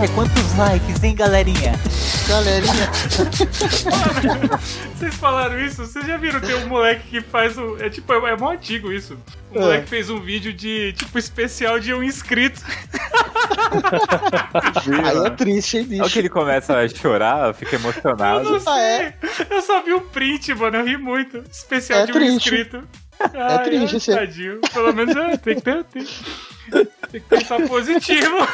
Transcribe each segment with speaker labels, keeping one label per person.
Speaker 1: É quantos likes, hein, galerinha?
Speaker 2: Galerinha.
Speaker 3: Vocês falaram isso? Vocês já viram? Tem um moleque que faz um. É tipo, é, é mó antigo isso. O
Speaker 2: É.
Speaker 3: moleque fez um vídeo de, tipo, especial de um inscrito.
Speaker 2: Aí é triste, hein,
Speaker 1: Olha que
Speaker 2: bicho?
Speaker 1: ele começa a chorar, fica
Speaker 3: Eu
Speaker 1: emocionado.
Speaker 3: não sei.
Speaker 2: Ah, é?
Speaker 3: Eu só vi o print, mano. Eu ri muito. Especial
Speaker 2: É
Speaker 3: de um
Speaker 2: triste.
Speaker 3: inscrito. Ai,
Speaker 2: triste, sim.
Speaker 3: Tadinho. Pelo menos é, tem que ter. Tem, tem que pensar positivo.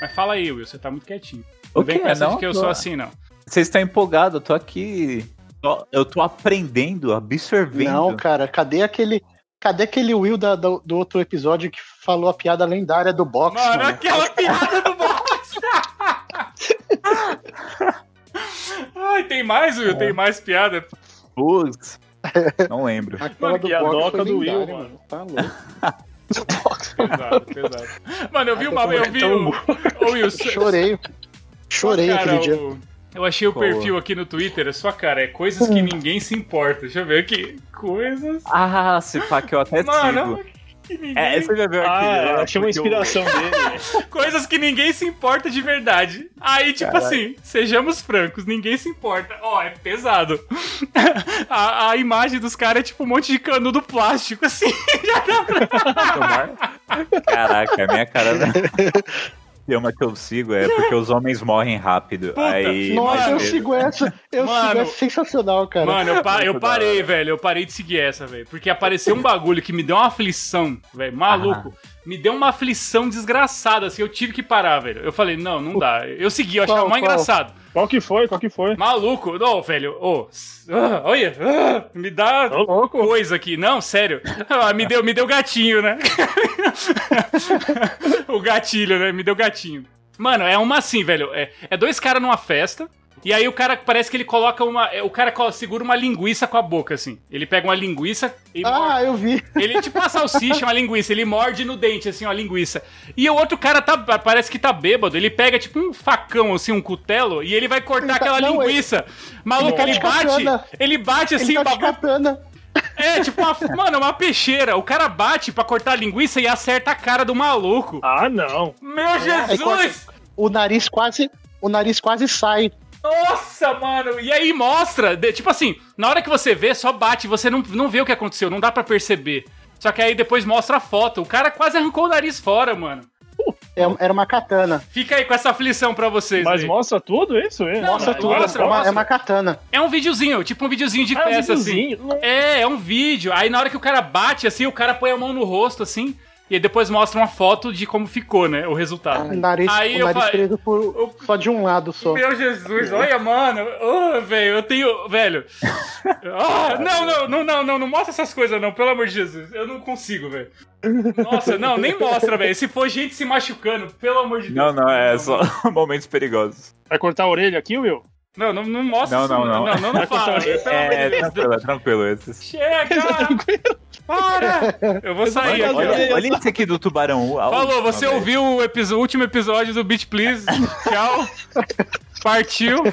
Speaker 3: Mas fala aí, Will. Você tá muito quietinho. Não
Speaker 1: O
Speaker 3: vem com essa
Speaker 1: Não,
Speaker 3: de que eu
Speaker 1: tô-
Speaker 3: sou assim, não.
Speaker 1: Vocês estão empolgados, eu tô aqui. Eu tô aprendendo, absorvendo.
Speaker 2: Não, cara, cadê aquele. Cadê aquele Will da- do, do outro episódio que falou a piada lendária do box?
Speaker 3: Mano,
Speaker 2: mano?
Speaker 3: aquela piada do box. Ai, tem mais, Will? Tem mais piada?
Speaker 1: Putz, Não lembro.
Speaker 2: Aquela
Speaker 4: Mano,
Speaker 2: do
Speaker 4: que a doca do Will,
Speaker 2: lendária,
Speaker 4: mano.
Speaker 2: Tá louco.
Speaker 3: Pesado, pesado. Mano, eu vi uma. Eu vi
Speaker 4: Tão
Speaker 3: o. Ô, Will,
Speaker 2: Chorei. Chorei
Speaker 3: cara,
Speaker 2: aquele dia.
Speaker 3: o- Eu achei o
Speaker 1: Qual?
Speaker 3: perfil aqui no Twitter, é sua cara, é coisas que ninguém se importa. Deixa eu ver aqui. Coisas.
Speaker 1: Ah, se pá, que eu até
Speaker 3: Mano,
Speaker 1: sigo.
Speaker 3: Que ninguém...
Speaker 1: É, você já viu aqui?
Speaker 4: Ah, achei uma inspiração dele.
Speaker 3: coisas que ninguém se importa de verdade. Aí, tipo
Speaker 1: Caralho.
Speaker 3: assim, sejamos francos, ninguém se importa. Ó, é pesado. a, a imagem dos caras é tipo um monte de canudo plástico, assim. Já dá pra...
Speaker 1: Caraca, a minha cara. Tem uma que eu sigo é porque os homens morrem rápido.
Speaker 3: Puta,
Speaker 1: aí,
Speaker 2: Nossa, eu
Speaker 1: mas-
Speaker 2: sigo essa. Eu
Speaker 3: Mano.
Speaker 2: sigo essa sensacional, cara.
Speaker 3: Mano, eu, pa- eu parei, velho. Eu parei de seguir essa, velho. Porque apareceu um bagulho que me deu uma aflição, velho. Maluco. Me deu uma aflição desgraçada, assim. Eu tive que parar, velho. Eu falei, não, não dá. Eu segui, eu achava mais
Speaker 2: qual?
Speaker 3: engraçado.
Speaker 4: Qual que foi? Qual que foi?
Speaker 3: Maluco. Não, velho. Ah, olha. ah, me dá coisa aqui. Não, sério. Ah, me, deu, me deu gatinho, né? o gatilho, né? Me deu gatinho. Mano, é uma assim, velho. É, é dois caras numa festa. E aí o cara parece que ele coloca uma. é, O cara segura uma linguiça com a boca, assim. Ele pega uma linguiça e
Speaker 2: Ah, eu vi.
Speaker 3: ele, tipo uma salsicha, uma linguiça, ele morde no dente, assim, uma linguiça. E o outro cara tá, parece que tá bêbado, ele pega, tipo, um facão, assim, um cutelo, e ele vai cortar
Speaker 2: Ele tá-
Speaker 3: aquela
Speaker 2: não,
Speaker 3: linguiça. Maluco,
Speaker 2: ele tá
Speaker 3: ele bate, ele bate, assim,
Speaker 2: Ele tá
Speaker 3: é, tipo, uma, mano, uma peixeira. O cara bate pra cortar a linguiça e acerta a cara do maluco.
Speaker 4: Ah, não.
Speaker 3: Meu Jesus!
Speaker 2: O nariz quase. O nariz quase sai.
Speaker 3: Nossa, mano! E aí mostra, de- tipo assim, na hora que você vê, só bate, você não, não vê o que aconteceu, não dá pra perceber. Só que aí depois mostra a foto. O cara quase arrancou o nariz fora, mano.
Speaker 2: É- Era uma katana.
Speaker 3: Fica aí com essa aflição pra vocês.
Speaker 4: Mas
Speaker 3: aí.
Speaker 4: mostra tudo isso? É?
Speaker 3: Não,
Speaker 2: Mostra tudo.
Speaker 3: mostra,
Speaker 2: é, uma,
Speaker 3: mostra.
Speaker 2: é uma katana.
Speaker 3: É um videozinho, tipo um videozinho de
Speaker 4: Ah, um
Speaker 3: festa, assim.
Speaker 4: videozinho.
Speaker 3: É, é um vídeo. Aí na hora que o cara bate, assim, o cara põe a mão no rosto, assim, e aí depois mostra uma foto de como ficou, né? O resultado.
Speaker 2: O nariz,
Speaker 3: Aí
Speaker 2: o
Speaker 3: eu
Speaker 2: nariz
Speaker 3: falei-
Speaker 2: preso por, só de um lado só.
Speaker 3: Meu Jesus, olha, mano. Ô, velho, eu tenho. Velho. Ah, não, não, não, não, não, não mostra essas coisas, não, pelo amor de Jesus. Eu não consigo, velho. Nossa, não, nem mostra, velho. Se for gente se machucando, pelo amor de
Speaker 1: Não,
Speaker 3: Deus.
Speaker 1: não, é só momentos perigosos.
Speaker 4: Vai cortar a orelha aqui, Will?
Speaker 3: Não, não, não mostra
Speaker 1: Não,
Speaker 3: isso,
Speaker 1: não, não.
Speaker 3: Não, não, não fala.
Speaker 1: É,
Speaker 3: de Deus.
Speaker 1: tranquilo, é tranquilo. Esses...
Speaker 3: Chega! Para! Eu vou sair
Speaker 4: Olha,
Speaker 3: aqui.
Speaker 1: Olha, olha esse aqui do Tubarão.
Speaker 3: Falou, você ouviu o, episo- o último episódio do Beat Please. Tchau. Partiu.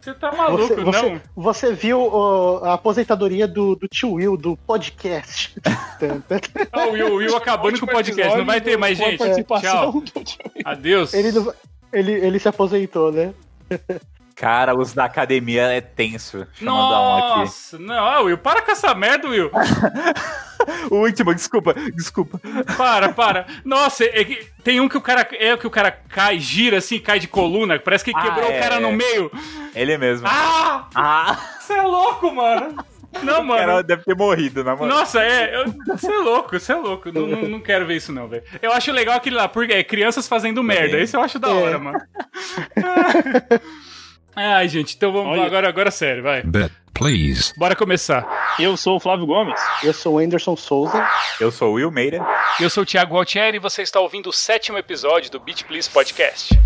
Speaker 3: Você tá maluco,
Speaker 2: Você, você,
Speaker 3: não?
Speaker 2: você viu a aposentadoria do, do tio Will, do podcast.
Speaker 3: Ah, o Will, o Will acabando com o podcast. Não vai ter mais gente. Tchau. Adeus.
Speaker 2: ele, não- ele, ele se aposentou, né?
Speaker 1: Cara, os da academia é tenso. Mandar um.
Speaker 3: Nossa, não, Will, para com essa merda, Will.
Speaker 1: O último, desculpa, desculpa.
Speaker 3: Para, para. Nossa, é que tem um que o cara é que o cara cai, gira assim, cai de coluna, parece que
Speaker 1: Ah,
Speaker 3: quebrou
Speaker 1: é,
Speaker 3: o cara
Speaker 1: é.
Speaker 3: no meio.
Speaker 1: Ele mesmo.
Speaker 3: Ah!
Speaker 1: Ah,
Speaker 3: Você é louco, mano. Não,
Speaker 1: o cara
Speaker 3: mano.
Speaker 1: deve ter morrido, na moral.
Speaker 3: Nossa, é. Você é louco, você é louco. Não, não, não quero ver isso, não, velho. Eu acho legal aquele lá, porque é crianças fazendo merda. Esse eu acho da hora,
Speaker 2: É.
Speaker 3: mano. Ai, gente, então vamos
Speaker 4: Olha.
Speaker 3: agora, agora sério, vai.
Speaker 5: Bet, please.
Speaker 3: Bora começar.
Speaker 4: Eu sou o Flávio Gomes.
Speaker 2: Eu sou o Anderson Souza.
Speaker 1: Eu sou o Will Meira.
Speaker 3: Eu sou o Thiago Altieri e você está ouvindo o sétimo episódio do Beat Please Podcast.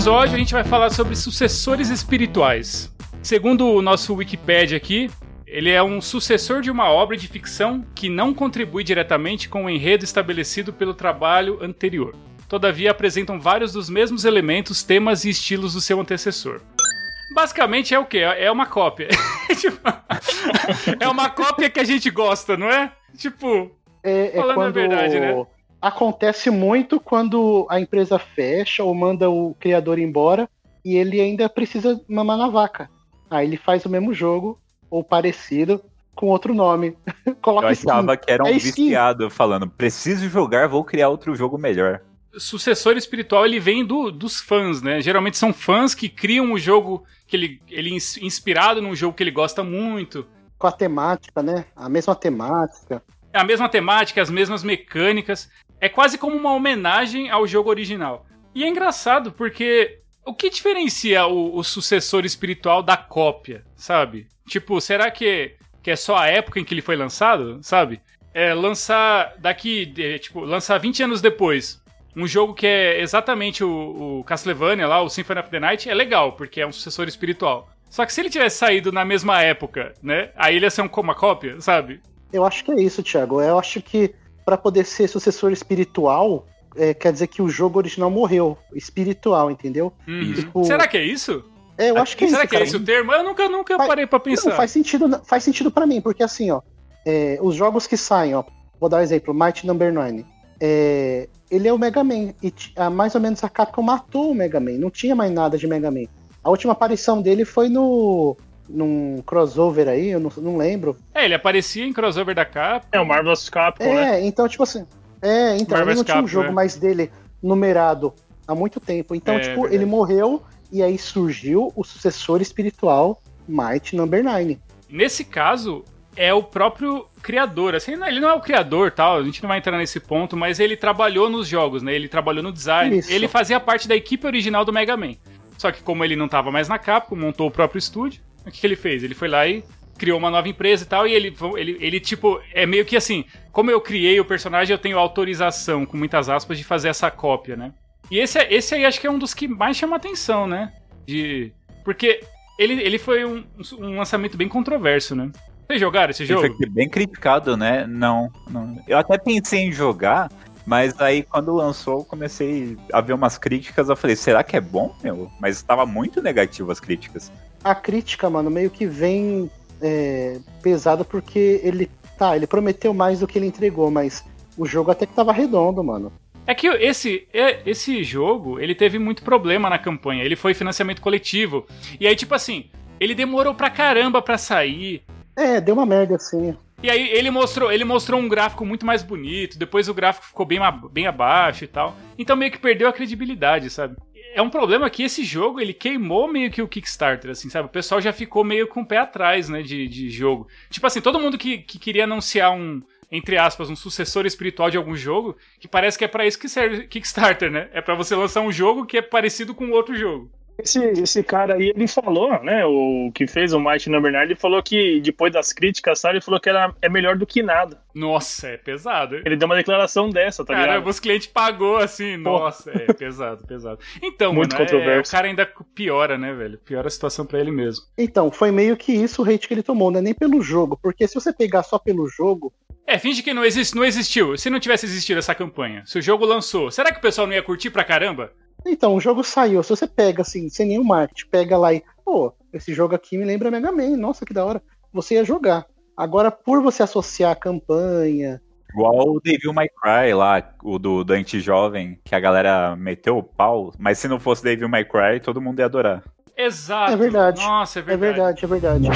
Speaker 3: Episódio a gente vai falar sobre sucessores espirituais. Segundo o nosso Wikipedia aqui, ele é um sucessor de uma obra de ficção que não contribui diretamente com o enredo estabelecido pelo trabalho anterior. todavia apresentam vários dos mesmos elementos, temas e estilos do seu antecessor. Basicamente é o quê? É uma cópia. Tipo, é uma cópia que a gente gosta, não é? Tipo,
Speaker 2: É, é
Speaker 3: Falando a
Speaker 2: quando
Speaker 3: verdade, né?
Speaker 2: Acontece muito quando a empresa fecha ou manda o criador embora e ele ainda precisa mamar na vaca. Aí ele faz o mesmo jogo ou parecido com outro nome.
Speaker 1: Eu
Speaker 2: Coloca skin.
Speaker 1: achava que era um
Speaker 2: É skin.
Speaker 1: viciado falando, preciso jogar, vou criar outro jogo melhor.
Speaker 3: sucessor espiritual ele vem do, dos fãs, né? Geralmente são fãs que criam o jogo que ele, ele ins- inspirado num jogo que ele gosta muito.
Speaker 2: com a temática, né? A mesma temática.
Speaker 3: É a mesma temática, as mesmas mecânicas. É quase como uma homenagem ao jogo original. E é engraçado porque o que diferencia o, o sucessor espiritual da cópia, sabe? Tipo, será que, que é só a época em que ele foi lançado, sabe? É lançar daqui, é, tipo, lançar 20 anos depois um jogo que é exatamente o, o Castlevania lá, o Symphony of the Night, é legal, porque é um sucessor espiritual. Só que se ele tivesse saído na mesma época, né? Aí ele ia ser um, uma cópia, sabe?
Speaker 2: Eu acho que é isso, Thiago. Eu acho que para poder ser sucessor espiritual, é, quer dizer que o jogo original morreu. Espiritual, entendeu?
Speaker 3: Uhum.
Speaker 2: Tipo-
Speaker 3: Será que é isso?
Speaker 2: É, eu acho que é
Speaker 3: Será
Speaker 2: isso.
Speaker 3: que é
Speaker 2: cara.
Speaker 3: esse o termo? Eu nunca, nunca
Speaker 2: Faz-
Speaker 3: parei pra pensar.
Speaker 2: Não, faz sentido, faz sentido para mim, porque assim, ó, é, os jogos que saem, ó, vou dar um exemplo, Might Number 9. É, ele é o Mega Man, e ah, mais ou menos a Capcom matou o Mega Man, não tinha mais nada de Mega Man. A última aparição dele foi no num crossover aí, eu não, não lembro.
Speaker 3: É, ele aparecia em crossover da capa.
Speaker 4: É o Marvel's Capcom, né?
Speaker 2: É, então, tipo assim. É, então,
Speaker 3: Marvel's
Speaker 2: ele não tinha um
Speaker 3: Capcom,
Speaker 2: jogo
Speaker 3: é.
Speaker 2: mais dele numerado há muito tempo. Então,
Speaker 3: É,
Speaker 2: tipo, ele morreu e aí surgiu o sucessor espiritual, Might Number 9.
Speaker 3: Nesse caso, é o próprio criador. Assim, não- ele não é o criador, tal, a gente não vai entrar nesse ponto, mas ele trabalhou nos jogos, né? Ele trabalhou no design.
Speaker 2: Isso.
Speaker 3: Ele fazia parte da equipe original do Mega Man. Só que como ele não tava mais na Capcom, montou o próprio estúdio, o que, que ele fez? Ele foi lá e criou uma nova empresa e tal, e ele, ele, ele, tipo, é meio que assim, como eu criei o personagem, eu tenho autorização, com muitas aspas, de fazer essa cópia, né? E esse, é- esse aí acho que é um dos que mais chama atenção, né? De... Porque ele, ele foi um, um lançamento bem controverso, né? Vocês jogaram esse
Speaker 1: Ele
Speaker 3: jogo?
Speaker 1: foi bem criticado, né? Não, não. Eu até pensei em jogar, mas aí quando lançou eu comecei a ver umas críticas, eu falei, será que é bom, meu? Mas estava muito negativo as críticas.
Speaker 2: A crítica, mano, meio que vem é, pesada porque ele. Tá, ele prometeu mais do que ele entregou, mas o jogo até que tava redondo, mano.
Speaker 3: É que esse, é- esse jogo, ele teve muito problema na campanha. Ele foi financiamento coletivo. E aí, tipo assim, ele demorou pra caramba pra sair.
Speaker 2: É, deu uma merda assim.
Speaker 3: E aí ele mostrou, ele mostrou um gráfico muito mais bonito, depois o gráfico ficou bem, bem abaixo e tal. Então meio que perdeu a credibilidade, sabe? É um problema que esse jogo, ele queimou meio que o Kickstarter, assim, sabe? O pessoal já ficou meio com o pé atrás, né, de, de jogo. Tipo assim, todo mundo que, que queria anunciar um, entre aspas, um sucessor espiritual de algum jogo, que parece que é pra isso que serve Kickstarter, né? É pra você lançar um jogo que é parecido com outro jogo.
Speaker 4: Esse, esse cara aí, ele falou, né? O que fez o Might Number 9, ele falou que depois das críticas, sabe, ele falou que era, é melhor do que nada.
Speaker 3: Nossa, é pesado. hein?
Speaker 4: Ele deu uma declaração dessa, tá
Speaker 3: Caramba,
Speaker 4: ligado?
Speaker 3: os clientes pagou assim, nossa, é pesado, pesado. Então,
Speaker 4: Muito
Speaker 3: mano, é,
Speaker 4: controverso.
Speaker 3: o cara ainda piora, né, velho? Piora a situação pra ele mesmo.
Speaker 2: Então, foi meio que isso o hate que ele tomou, não é nem pelo jogo, porque se você pegar só pelo jogo,
Speaker 3: É, finge que não, existe, não existiu. Se não tivesse existido essa campanha, se o jogo lançou, será que o pessoal não ia curtir pra caramba?
Speaker 2: Então, o jogo saiu. Se você pega, assim, sem nenhum marketing, pega lá e, pô, esse jogo aqui me lembra Mega Man, nossa, que da hora. Você ia jogar. Agora, por você associar a campanha.
Speaker 1: Igual o Devil May Cry lá, o do Dante Jovem, que a galera meteu o pau, mas se não fosse Devil May Cry, todo mundo ia adorar.
Speaker 3: Exato.
Speaker 2: É verdade.
Speaker 3: Nossa, é
Speaker 2: É
Speaker 3: verdade.
Speaker 2: verdade, é verdade.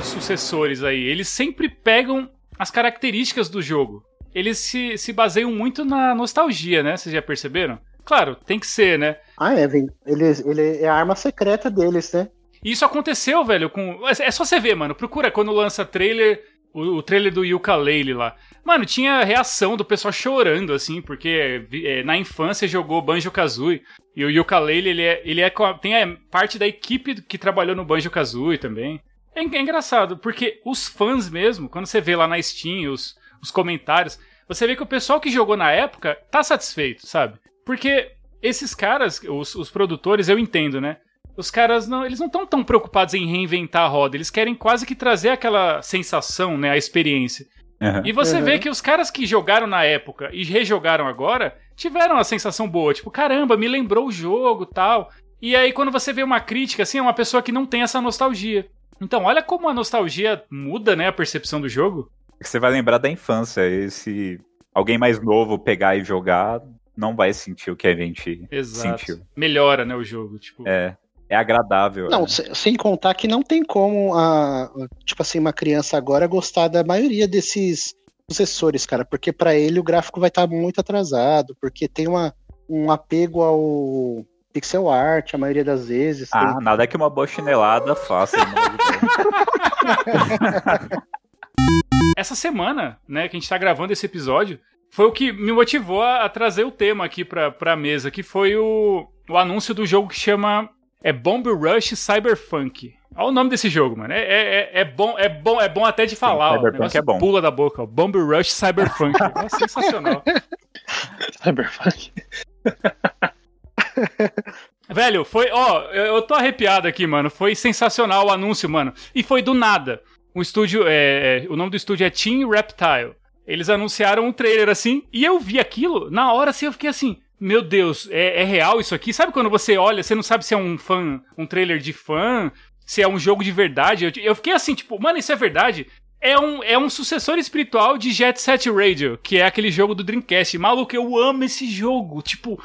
Speaker 3: Os sucessores aí, eles sempre pegam as características do jogo. Eles se, se baseiam muito na nostalgia, né? Vocês já perceberam? Claro, tem que ser, né?
Speaker 2: Ah, é, vem. Ele, ele é a arma secreta deles, né?
Speaker 3: E isso aconteceu, velho, com. É só você ver, mano. Procura quando lança trailer, o, o trailer do Yooka-Laylee lá. Mano, tinha reação do pessoal chorando, assim, porque é, na infância jogou Banjo-Kazooie. E o Yooka-Laylee, ele, é, ele é, tem é, parte da equipe que trabalhou no Banjo-Kazooie também. É, é engraçado, porque os fãs mesmo, quando você vê lá na Steam os, os comentários, você vê que o pessoal que jogou na época tá satisfeito, sabe? Porque esses caras, os, os produtores, eu entendo, né? Os caras não, eles não estão tão preocupados em reinventar a roda, eles querem quase que trazer aquela sensação, né, a experiência.
Speaker 1: Aham.
Speaker 3: E você
Speaker 2: Uhum.
Speaker 3: vê que os caras que jogaram na época e rejogaram agora tiveram uma sensação boa. Tipo, caramba, me lembrou o jogo tal. E aí, quando você vê uma crítica, assim, é uma pessoa que não tem essa nostalgia. Então, olha como a nostalgia muda, né, a percepção do jogo.
Speaker 1: Você vai lembrar da infância. E se alguém mais novo pegar e jogar, não vai sentir o que a gente
Speaker 3: Exato.
Speaker 1: sentiu.
Speaker 3: Melhora, né, o jogo. Tipo,
Speaker 1: É, é agradável.
Speaker 2: Não,
Speaker 1: né?
Speaker 2: se- sem contar que não tem como a, tipo assim, uma criança agora gostar da maioria desses sucessores, cara, porque pra ele o gráfico vai estar muito atrasado, porque tem uma, um apego ao pixel art a maioria das vezes. tem-
Speaker 1: Ah, nada que uma boa chinelada faça. né?
Speaker 3: Essa semana, né, que a gente tá gravando esse episódio, foi o que me motivou a, a trazer o tema aqui pra, pra mesa, que foi o, o anúncio do jogo que chama é Bomb Rush Cyberpunk. Olha o nome desse jogo, mano. É, é, é- é bom, é bom, é bom até de falar. O
Speaker 1: Cyberpunk é bom.
Speaker 3: Pula da boca, ó. Bomb Rush Cyberpunk. É sensacional.
Speaker 4: Cyberpunk.
Speaker 3: Velho, foi. Ó, eu, eu tô arrepiado aqui, mano. Foi sensacional o anúncio, mano. E foi do nada. O estúdio. É, é, o nome do estúdio é Team Reptile. Eles anunciaram um trailer assim. E eu vi aquilo. Na hora assim, eu fiquei assim. Meu Deus, é, é real isso aqui? Sabe quando você olha, você não sabe se é um fã, um trailer de fã, se é um jogo de verdade? Eu, eu fiquei assim, tipo, mano, isso é verdade? É um, é um sucessor espiritual de Jet Set Radio, que é aquele jogo do Dreamcast. Maluco, eu amo esse jogo. Tipo,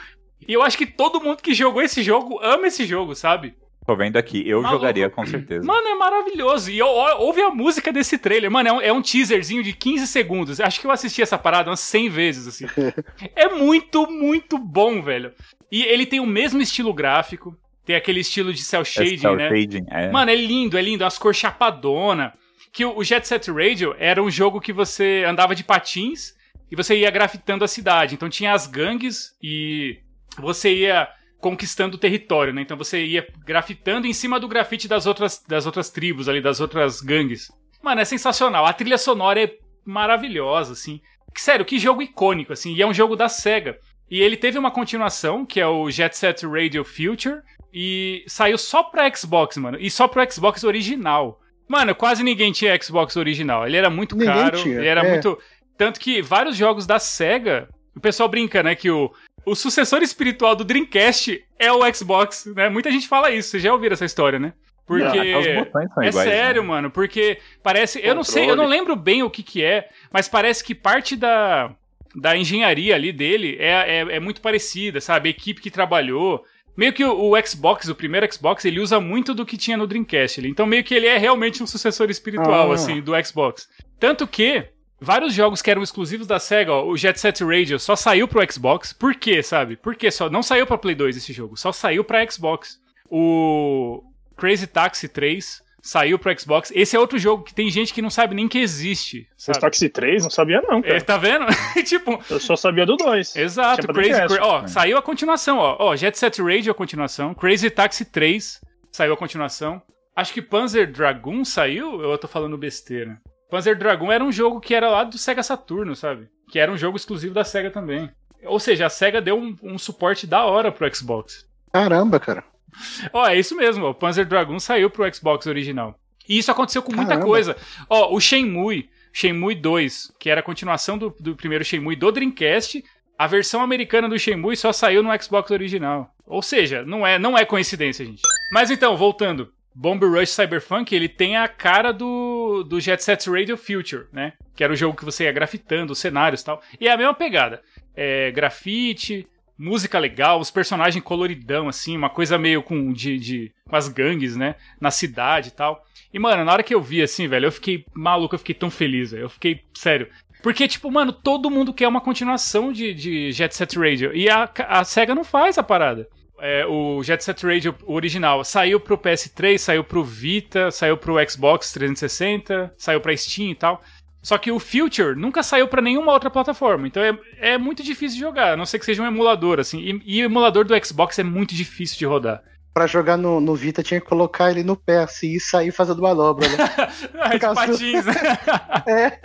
Speaker 3: e eu acho que todo mundo que jogou esse jogo ama esse jogo, sabe?
Speaker 1: Tô vendo aqui, eu
Speaker 3: Maluco.
Speaker 1: jogaria com certeza.
Speaker 3: Mano, é maravilhoso. E ouve a música desse trailer. Mano, é um, é um teaserzinho de 15 segundos. Acho que eu assisti essa parada umas 100 vezes, assim. é muito, muito bom, velho. E ele tem o mesmo estilo gráfico. Tem aquele estilo de cel
Speaker 1: É
Speaker 3: shading,
Speaker 1: cel
Speaker 3: né?
Speaker 1: shading, é.
Speaker 3: Mano, é lindo, é lindo. As cores chapadona. Que o Jet Set Radio era um jogo que você andava de patins e você ia grafitando a cidade. Então tinha as gangues e você ia conquistando o território, né? Então você ia grafitando em cima do grafite das outras, das outras tribos ali, das outras gangues. Mano, é sensacional. A trilha sonora é maravilhosa, assim. Sério, que jogo icônico, assim. E é um jogo da SEGA. E ele teve uma continuação, que é o Jet Set Radio Future, e saiu só pra Xbox, mano. E só pro Xbox original. Mano, quase ninguém tinha Xbox original. Ele era muito
Speaker 2: Ninguém
Speaker 3: caro,
Speaker 2: tinha,
Speaker 3: ele era
Speaker 2: é.
Speaker 3: muito. Tanto que vários jogos da SEGA, o pessoal brinca, né, que o, o sucessor espiritual do Dreamcast é o Xbox, né? Muita gente fala isso, vocês já ouviram essa história, né? Porque.
Speaker 1: Até os botões são
Speaker 3: É
Speaker 1: iguais,
Speaker 3: sério,
Speaker 1: né?
Speaker 3: mano, porque parece. Eu não sei, eu não lembro bem o que que é, mas parece que parte da, da engenharia ali dele é, é, é muito parecida, sabe? A equipe que trabalhou. Meio que o, o Xbox, o primeiro Xbox, ele usa muito do que tinha no Dreamcast. ali. Então, meio que ele é realmente um sucessor espiritual,
Speaker 2: Ah.
Speaker 3: assim, do Xbox. Tanto que. Vários jogos que eram exclusivos da SEGA, ó, o Jet Set Radio só saiu pro Xbox. Por quê, sabe? Por quê? Só não saiu pra Play 2 esse jogo, só saiu pra Xbox. O Crazy Taxi 3 saiu pro Xbox. Esse é outro jogo que tem gente que não sabe nem que existe. Sabe?
Speaker 4: Taxi 3, não sabia não,
Speaker 3: É,
Speaker 4: cara.
Speaker 3: tá vendo? tipo,
Speaker 4: Eu só sabia do 2.
Speaker 3: exato. Crazy. Cra- ó,
Speaker 1: É.
Speaker 3: saiu a continuação, ó. Ó, Jet Set Radio a continuação. Crazy Taxi 3 saiu a continuação. Acho que Panzer Dragoon saiu, eu tô falando besteira? Panzer Dragoon era um jogo que era lá do Sega Saturno, sabe? Que era um jogo exclusivo da Sega também. Ou seja, a Sega deu um, um suporte da hora pro Xbox.
Speaker 2: Caramba, cara.
Speaker 3: Ó, é isso mesmo, o Panzer Dragoon saiu pro Xbox original. E isso aconteceu com muita
Speaker 2: Caramba.
Speaker 3: coisa. Ó, o Shenmue, Shenmue 2, que era a continuação do, do primeiro Shenmue do Dreamcast, a versão americana do Shenmue só saiu no Xbox original. Ou seja, não é, não é coincidência, gente. Mas então, voltando. Bomb Rush Cyberpunk, ele tem a cara do, do Jet Set Radio Future, né? Que era o jogo que você ia grafitando, os cenários e tal. E é a mesma pegada. É grafite, música legal, os personagens coloridão, assim, uma coisa meio com, de, de, com as gangues, né? Na cidade e tal. E, mano, na hora que eu vi, assim, velho, eu fiquei maluco, eu fiquei tão feliz, velho. Eu fiquei, sério. Porque, tipo, mano, todo mundo quer uma continuação de, de Jet Set Radio. E a, a SEGA não faz a parada. É, o Jet Set Radio original saiu pro PS3, saiu pro Vita, saiu pro Xbox 360, saiu pra Steam e tal. Só que o Future nunca saiu pra nenhuma outra plataforma. Então é, é muito difícil de jogar, a não ser que seja um emulador, assim. E, e o emulador do Xbox é muito difícil de rodar.
Speaker 2: Pra jogar no, no Vita tinha que colocar ele no pé assim e sair fazendo manobra, né?
Speaker 3: Ah, de
Speaker 2: do-
Speaker 3: patins, né?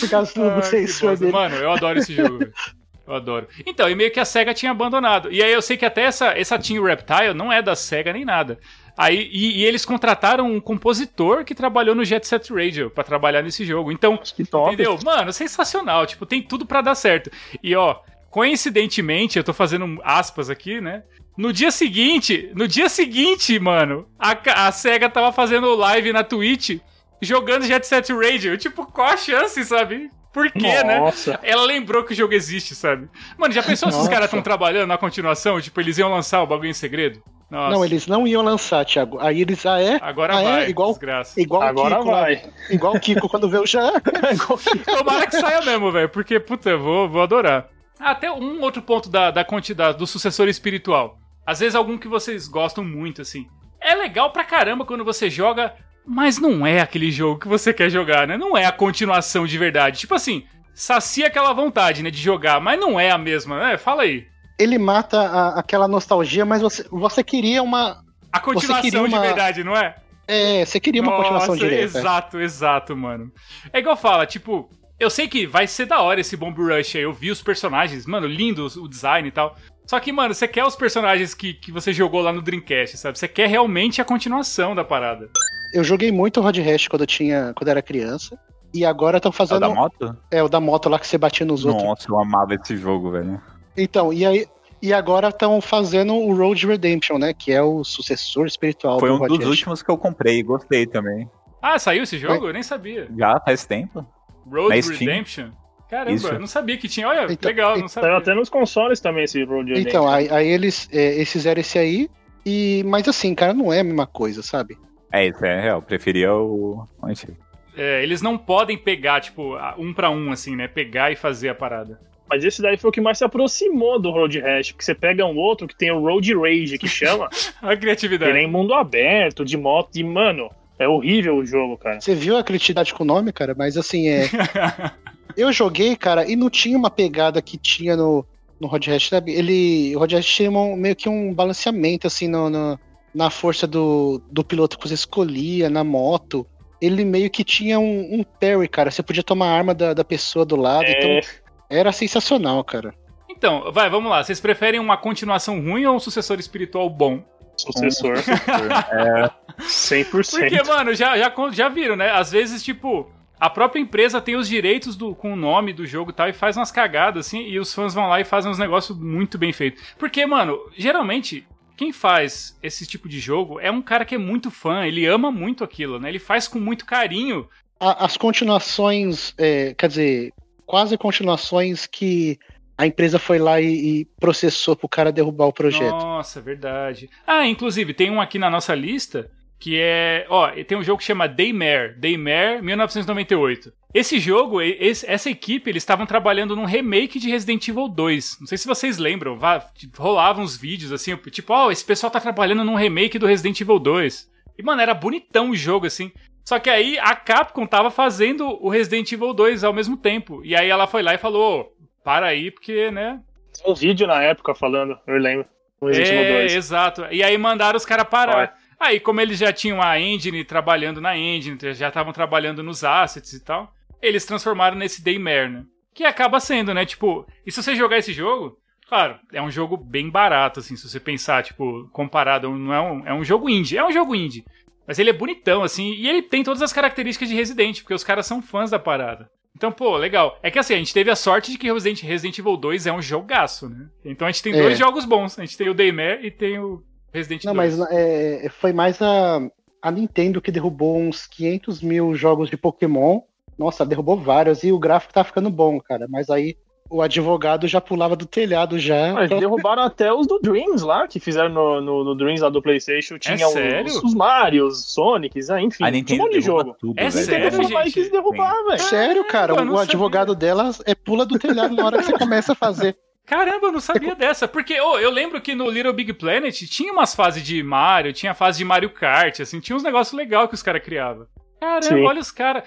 Speaker 2: Por causa do
Speaker 3: Ah,
Speaker 2: sensor dele.
Speaker 3: Mano, eu adoro esse jogo. Eu adoro. Então, e meio que a SEGA tinha abandonado. E aí eu sei que até essa, essa Team Reptile não é da SEGA nem nada. Aí, e, e eles contrataram um compositor que trabalhou no Jet Set Radio pra trabalhar nesse jogo. Então,
Speaker 4: Que top.
Speaker 3: entendeu? Mano, sensacional. Tipo, tem tudo pra dar certo. E ó, coincidentemente, eu tô fazendo aspas aqui, né? No dia seguinte, no dia seguinte, mano, a, a SEGA tava fazendo live na Twitch jogando Jet Set Radio. Tipo, qual a chance, sabe? Por quê, né?
Speaker 4: Nossa.
Speaker 3: Ela lembrou que o jogo existe, sabe? Mano, já pensou se os caras estão trabalhando na continuação? Tipo, eles iam lançar o bagulho em segredo? Nossa.
Speaker 2: Não, eles não iam lançar, Thiago. Aí eles, ah, é?
Speaker 3: Agora
Speaker 2: Ah, é?
Speaker 3: vai,
Speaker 2: Igual-
Speaker 3: desgraça.
Speaker 2: Igual
Speaker 4: Agora
Speaker 2: o Kiko. lá.
Speaker 4: vai.
Speaker 2: Igual o Kiko quando vê o já.
Speaker 3: Tomara que saia mesmo, velho, porque, puta, eu vou, vou adorar. Ah, Até um outro ponto da, da quantidade do sucessor espiritual. Às vezes algum que vocês gostam muito, assim. É legal pra caramba quando você joga, mas não é aquele jogo que você quer jogar, né? Não é a continuação de verdade. Tipo assim, sacia aquela vontade, né, de jogar, mas não é a mesma, né? Fala aí.
Speaker 2: Ele mata a- aquela nostalgia, mas você, você queria uma.
Speaker 3: A continuação
Speaker 2: queria
Speaker 3: de
Speaker 2: uma-
Speaker 3: verdade, não é?
Speaker 2: É, você queria uma continuação
Speaker 3: Nossa,
Speaker 2: direta.
Speaker 3: Exato, exato, mano. É igual fala, tipo, eu sei que vai ser da hora esse Bomb Rush aí. Eu vi os personagens, mano, lindo o design e tal. Só que, mano, você quer os personagens que, que você jogou lá no Dreamcast, sabe? Você quer realmente a continuação da parada.
Speaker 2: Eu joguei muito Rod Hash quando eu tinha. quando eu era criança. E agora estão
Speaker 1: É o
Speaker 2: fazendo.
Speaker 1: da moto?
Speaker 2: É, o da moto lá que você batia nos outros.
Speaker 1: Nossa, eu amava esse jogo, velho.
Speaker 2: Então, e aí. E agora estão fazendo o Road Redemption, né? Que é o sucessor espiritual
Speaker 1: Foi
Speaker 2: do
Speaker 1: um
Speaker 2: Rod
Speaker 1: dos
Speaker 2: Hash.
Speaker 1: últimos que eu comprei e gostei também.
Speaker 3: Ah, saiu esse jogo? Eu nem sabia.
Speaker 1: Já faz tempo.
Speaker 3: Road
Speaker 1: Na Steam.
Speaker 3: Redemption? Caramba,
Speaker 1: Isso.
Speaker 3: eu não sabia que tinha. Olha,
Speaker 2: Então,
Speaker 3: legal, não
Speaker 4: Saiu
Speaker 3: sabia.
Speaker 4: até nos consoles também esse Road
Speaker 2: Então,
Speaker 4: Redemption.
Speaker 2: aí, aí eles, é, eles fizeram esse aí. E, mas assim, cara, não é a mesma coisa, sabe?
Speaker 1: É, isso é real. Preferia o o antigo.
Speaker 3: É, eles não podem pegar, tipo, um pra um, assim, né? Pegar e fazer a parada.
Speaker 4: Mas esse daí foi o que mais se aproximou do Road Rash, porque você pega um outro que tem o Road Rage, que chama,
Speaker 3: A criatividade.
Speaker 4: ele é em mundo aberto, de moto, e, mano, é horrível o jogo, cara.
Speaker 2: Você viu a criatividade com o nome, cara? Mas assim, é. eu joguei, cara, e não tinha uma pegada que tinha no, no Rod Hash, sabe? Ele. O Rod Hash tinha um- meio que um balanceamento, assim, no, no- na força do, do piloto que você escolhia, na moto. Ele meio que tinha um, um parry, cara. Você podia tomar a arma da, da pessoa do lado.
Speaker 4: É,
Speaker 2: Então, era sensacional, cara.
Speaker 3: Então, vai, vamos lá. Vocês preferem uma continuação ruim ou um sucessor espiritual bom?
Speaker 4: sucessor,
Speaker 1: É,
Speaker 4: 100%.
Speaker 3: Porque, mano, já, já, já viram, né? Às vezes, tipo, a própria empresa tem os direitos do, com o nome do jogo e tal, e faz umas cagadas, assim, e os fãs vão lá e fazem uns negócios muito bem feitos. Porque, mano, geralmente, quem faz esse tipo de jogo é um cara que é muito fã, ele ama muito aquilo, né? Ele faz com muito carinho.
Speaker 2: As continuações, é, quer dizer, quase continuações que a empresa foi lá e, e processou pro cara derrubar o projeto.
Speaker 3: Nossa, verdade. Ah, inclusive, tem um aqui na nossa lista que é. Ó, tem um jogo que chama Daymare. Daymare 1998. Esse jogo, esse- essa equipe, eles estavam trabalhando num remake de Resident Evil 2. Não sei se vocês lembram. vá- tipo, rolavam uns vídeos assim, tipo, ó, esse pessoal tá trabalhando num remake do Resident Evil 2. E, mano, era bonitão o jogo, assim. Só que aí a Capcom tava fazendo o Resident Evil 2 ao mesmo tempo. E aí ela foi lá e falou: "Ô, para aí, porque, né,
Speaker 4: Tem um vídeo na época falando, eu lembro. No Resident Evil
Speaker 3: é,
Speaker 4: 2.
Speaker 3: exato. E aí mandaram os caras parar. Aí, como eles já tinham a engine trabalhando na engine, já estavam trabalhando nos assets e tal, eles transformaram nesse Daymare, né? Que acaba sendo, né? Tipo, e se você jogar esse jogo, claro, é um jogo bem barato, assim, se você pensar, tipo, comparado, não é um, é um jogo indie, é um jogo indie. Mas ele é bonitão, assim, e ele tem todas as características de Resident, porque os caras são fãs da parada. Então, pô, legal. É que assim, a gente teve a sorte de que Resident, Resident Evil 2 é um jogaço, né? Então a gente tem
Speaker 2: É.
Speaker 3: dois jogos bons. A gente tem o Daymare e tem o Resident
Speaker 2: Não,
Speaker 3: 2.
Speaker 2: mas é, foi mais a, a Nintendo que derrubou uns 500 mil jogos de Pokémon. Nossa, derrubou vários e o gráfico tá ficando bom, cara. Mas aí o advogado já pulava do telhado já.
Speaker 4: Mas derrubaram até os do Dreams lá, que fizeram no, no, no Dreams lá do Playstation. Tinha os,
Speaker 3: sério?
Speaker 4: os Mario, os Sonics, ah, enfim.
Speaker 1: a Nintendo
Speaker 4: um monte de jogo.
Speaker 1: tudo,
Speaker 3: É
Speaker 1: velho.
Speaker 3: sério,
Speaker 4: Nintendo foi quis derrubar, velho.
Speaker 2: Sério, cara, o
Speaker 3: sabia.
Speaker 2: advogado delas é pula do telhado na hora que você começa a fazer.
Speaker 3: Caramba, eu não sabia dessa. Porque ô, eu lembro que no Little Big Planet tinha umas fases de Mario, tinha fase de Mario Kart, assim, tinha uns negócios legais que os caras criavam. Caramba,
Speaker 4: Sim.
Speaker 3: olha os caras.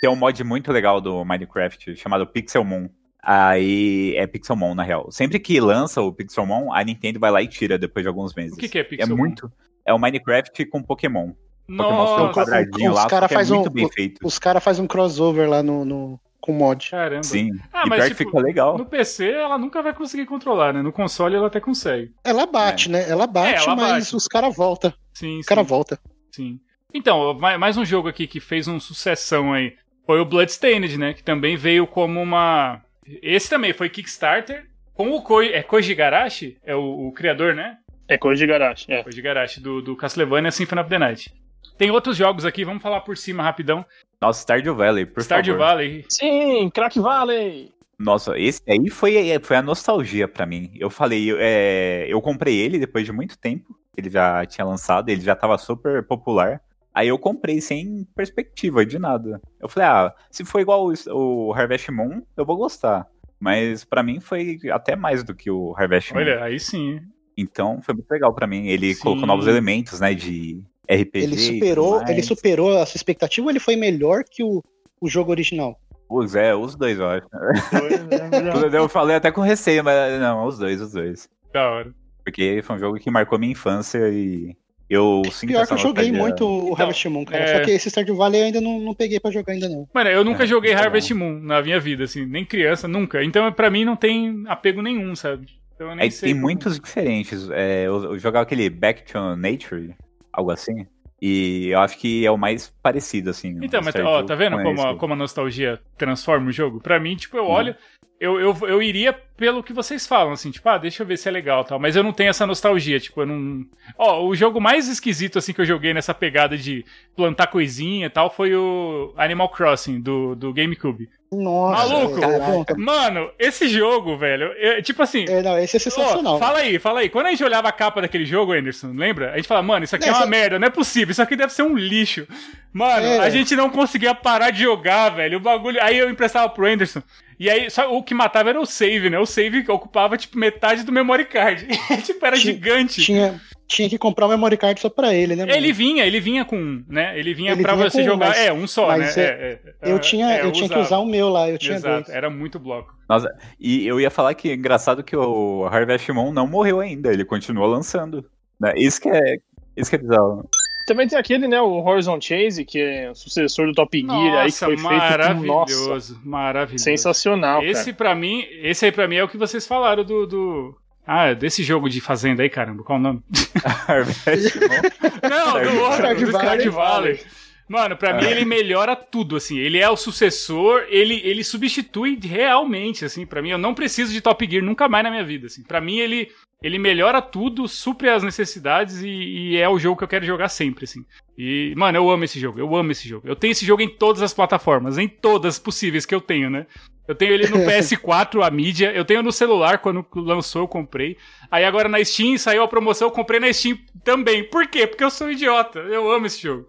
Speaker 1: Tem um mod muito legal do Minecraft chamado Pixelmon. Aí é Pixelmon, na real. Sempre que lança o Pixelmon, a Nintendo vai lá e tira depois de alguns meses.
Speaker 3: O que, que é
Speaker 1: É
Speaker 3: Pixel?
Speaker 1: muito. É o Minecraft com Pokémon. Pokémon tem um
Speaker 3: Nossa,
Speaker 1: quadradinho
Speaker 2: os
Speaker 1: lá,
Speaker 2: cara
Speaker 1: só que é
Speaker 2: faz
Speaker 1: muito
Speaker 2: um-
Speaker 1: bem feito.
Speaker 2: Os caras fazem um crossover lá no, no, com mod.
Speaker 3: Caramba.
Speaker 1: Sim.
Speaker 3: Ah,
Speaker 1: e
Speaker 3: mas
Speaker 1: pior
Speaker 3: tipo,
Speaker 1: que fica legal.
Speaker 3: no PC ela nunca vai conseguir controlar, né? No console ela até consegue.
Speaker 2: Ela bate, né? Ela bate,
Speaker 3: É, ela
Speaker 2: mas
Speaker 3: bate.
Speaker 2: os caras voltam.
Speaker 3: Sim,
Speaker 2: Os caras
Speaker 3: sim,
Speaker 2: voltam.
Speaker 3: sim. Então, mais um jogo aqui que fez uma sucessão aí. Foi o Bloodstained, né? Que também veio como uma. Esse também foi Kickstarter. Com o Ko... é Koji Garashi, é o, o criador, né?
Speaker 4: É de garagem. É.
Speaker 3: Koji Garashi, do, do Castlevania Symphony of the Night. Tem outros jogos aqui, vamos falar por cima rapidão.
Speaker 1: Nossa, Stardew Valley, por
Speaker 3: Stardew
Speaker 1: favor.
Speaker 3: Valley.
Speaker 4: Sim, Crack Valley!
Speaker 1: Nossa, esse aí foi, foi a nostalgia pra mim. Eu falei, eu, é, eu comprei ele depois de muito tempo. Ele já tinha lançado, ele já tava super popular. Aí eu comprei sem perspectiva de nada. Eu falei, ah, se for igual o, o Harvest Moon, eu vou gostar. Mas pra mim foi até mais do que o Harvest Moon.
Speaker 3: Olha, aí sim.
Speaker 1: Então foi muito legal pra mim. Ele
Speaker 3: Sim.
Speaker 1: colocou novos elementos, né, de RPG.
Speaker 2: Ele superou, ele superou a sua expectativa ou ele foi melhor que o, o jogo original?
Speaker 1: Os, é, os dois, eu acho.
Speaker 4: Foi, né?
Speaker 1: Eu falei até com receio, mas não, os dois, os dois.
Speaker 3: Da hora.
Speaker 1: Porque foi um jogo que marcou minha infância e eu sinto
Speaker 2: Pior que eu joguei
Speaker 1: nostalgia.
Speaker 2: muito o
Speaker 3: Então,
Speaker 2: Harvest Moon, cara.
Speaker 3: é-
Speaker 2: Só que esse Stardew Valley eu ainda não, não peguei pra jogar ainda não.
Speaker 3: Mano, eu nunca
Speaker 1: É,
Speaker 3: joguei
Speaker 1: muito
Speaker 3: Harvest Moon na minha vida, assim, nem criança, nunca. Então, pra mim, não tem apego nenhum, sabe? Então, eu nem
Speaker 1: Aí
Speaker 3: sei
Speaker 1: tem
Speaker 3: como-
Speaker 1: muitos diferentes. É, eu, eu jogava aquele Back to Nature, algo assim. E eu acho que é o mais parecido, assim.
Speaker 3: Então,
Speaker 1: o
Speaker 3: mas, ó, tá vendo
Speaker 1: com
Speaker 3: como a, como a nostalgia transforma o jogo? Pra mim, tipo, eu
Speaker 1: Hum.
Speaker 3: olho, eu, eu, eu iria pelo que vocês falam, assim, tipo, ah, deixa eu ver se é legal e tal. Mas eu não tenho essa nostalgia, tipo, eu não. Ó, o jogo mais esquisito, assim, que eu joguei nessa pegada de plantar coisinha e tal foi o Animal Crossing do, do GameCube.
Speaker 2: Nossa,
Speaker 3: Maluco!
Speaker 2: caraca.
Speaker 3: Mano, esse jogo, velho, eu- tipo assim.
Speaker 2: É, não, esse é sensacional.
Speaker 3: fala aí, fala aí. Quando a gente olhava a capa daquele jogo, Anderson, lembra? A gente fala, mano, isso aqui é,
Speaker 2: É,
Speaker 3: uma
Speaker 2: só-
Speaker 3: merda, não é possível, isso aqui deve ser um lixo. Mano,
Speaker 2: É.
Speaker 3: a gente não conseguia parar de jogar, velho. O bagulho. Aí eu emprestava pro Anderson. E aí, só o que matava era o save, né? O save ocupava, tipo, metade do memory card. tipo, era
Speaker 2: Tinha-
Speaker 3: gigante.
Speaker 2: Tinha, tinha que comprar um memory card só pra ele, né? mano?
Speaker 3: Ele vinha, ele vinha com um, né? Ele vinha
Speaker 2: Ele
Speaker 3: pra
Speaker 2: vinha
Speaker 3: você
Speaker 2: com um,
Speaker 3: jogar.
Speaker 2: mas-
Speaker 3: é, um só, né?
Speaker 2: mas
Speaker 3: É,
Speaker 2: é-
Speaker 3: é,
Speaker 2: Eu tinha,
Speaker 3: é,
Speaker 2: eu tinha que usar o meu lá, eu tinha
Speaker 3: Exato,
Speaker 2: dois.
Speaker 3: era muito bloco.
Speaker 1: E eu ia falar que é engraçado que o Harvest Moon não morreu ainda, ele continua lançando. né? Isso que é. Isso que é bizarro.
Speaker 4: Também tem aquele, né, o Horizon Chase, que é o sucessor do Top Gear, aí que
Speaker 3: Nossa,
Speaker 4: foi feito. Nossa,
Speaker 3: maravilhoso, maravilhoso.
Speaker 4: sensacional,
Speaker 3: Esse pra mim, esse aí pra mim é o que vocês falaram do, do... Ah, desse jogo de fazenda aí, caramba, qual o nome?
Speaker 1: Harvest Moon.
Speaker 3: Não, do outro,
Speaker 2: Stardew
Speaker 3: do Stardew
Speaker 2: Valley.
Speaker 3: Valley. Mano, pra mim ele melhora tudo, assim. Ele é o sucessor, ele, ele substitui realmente, assim. Pra mim, eu não preciso de Top Gear nunca mais na minha vida, assim. Pra mim, ele, ele melhora tudo, supre as necessidades e, e é o jogo que eu quero jogar sempre, assim. E, mano, eu amo esse jogo, eu amo esse jogo. Eu tenho esse jogo em todas as plataformas, em todas possíveis que eu tenho, né? Eu tenho ele no PS4, a mídia, eu tenho no celular, quando lançou eu comprei. Aí agora na Steam saiu a promoção, eu comprei na Steam também. Por quê? Porque eu sou idiota, eu amo esse jogo.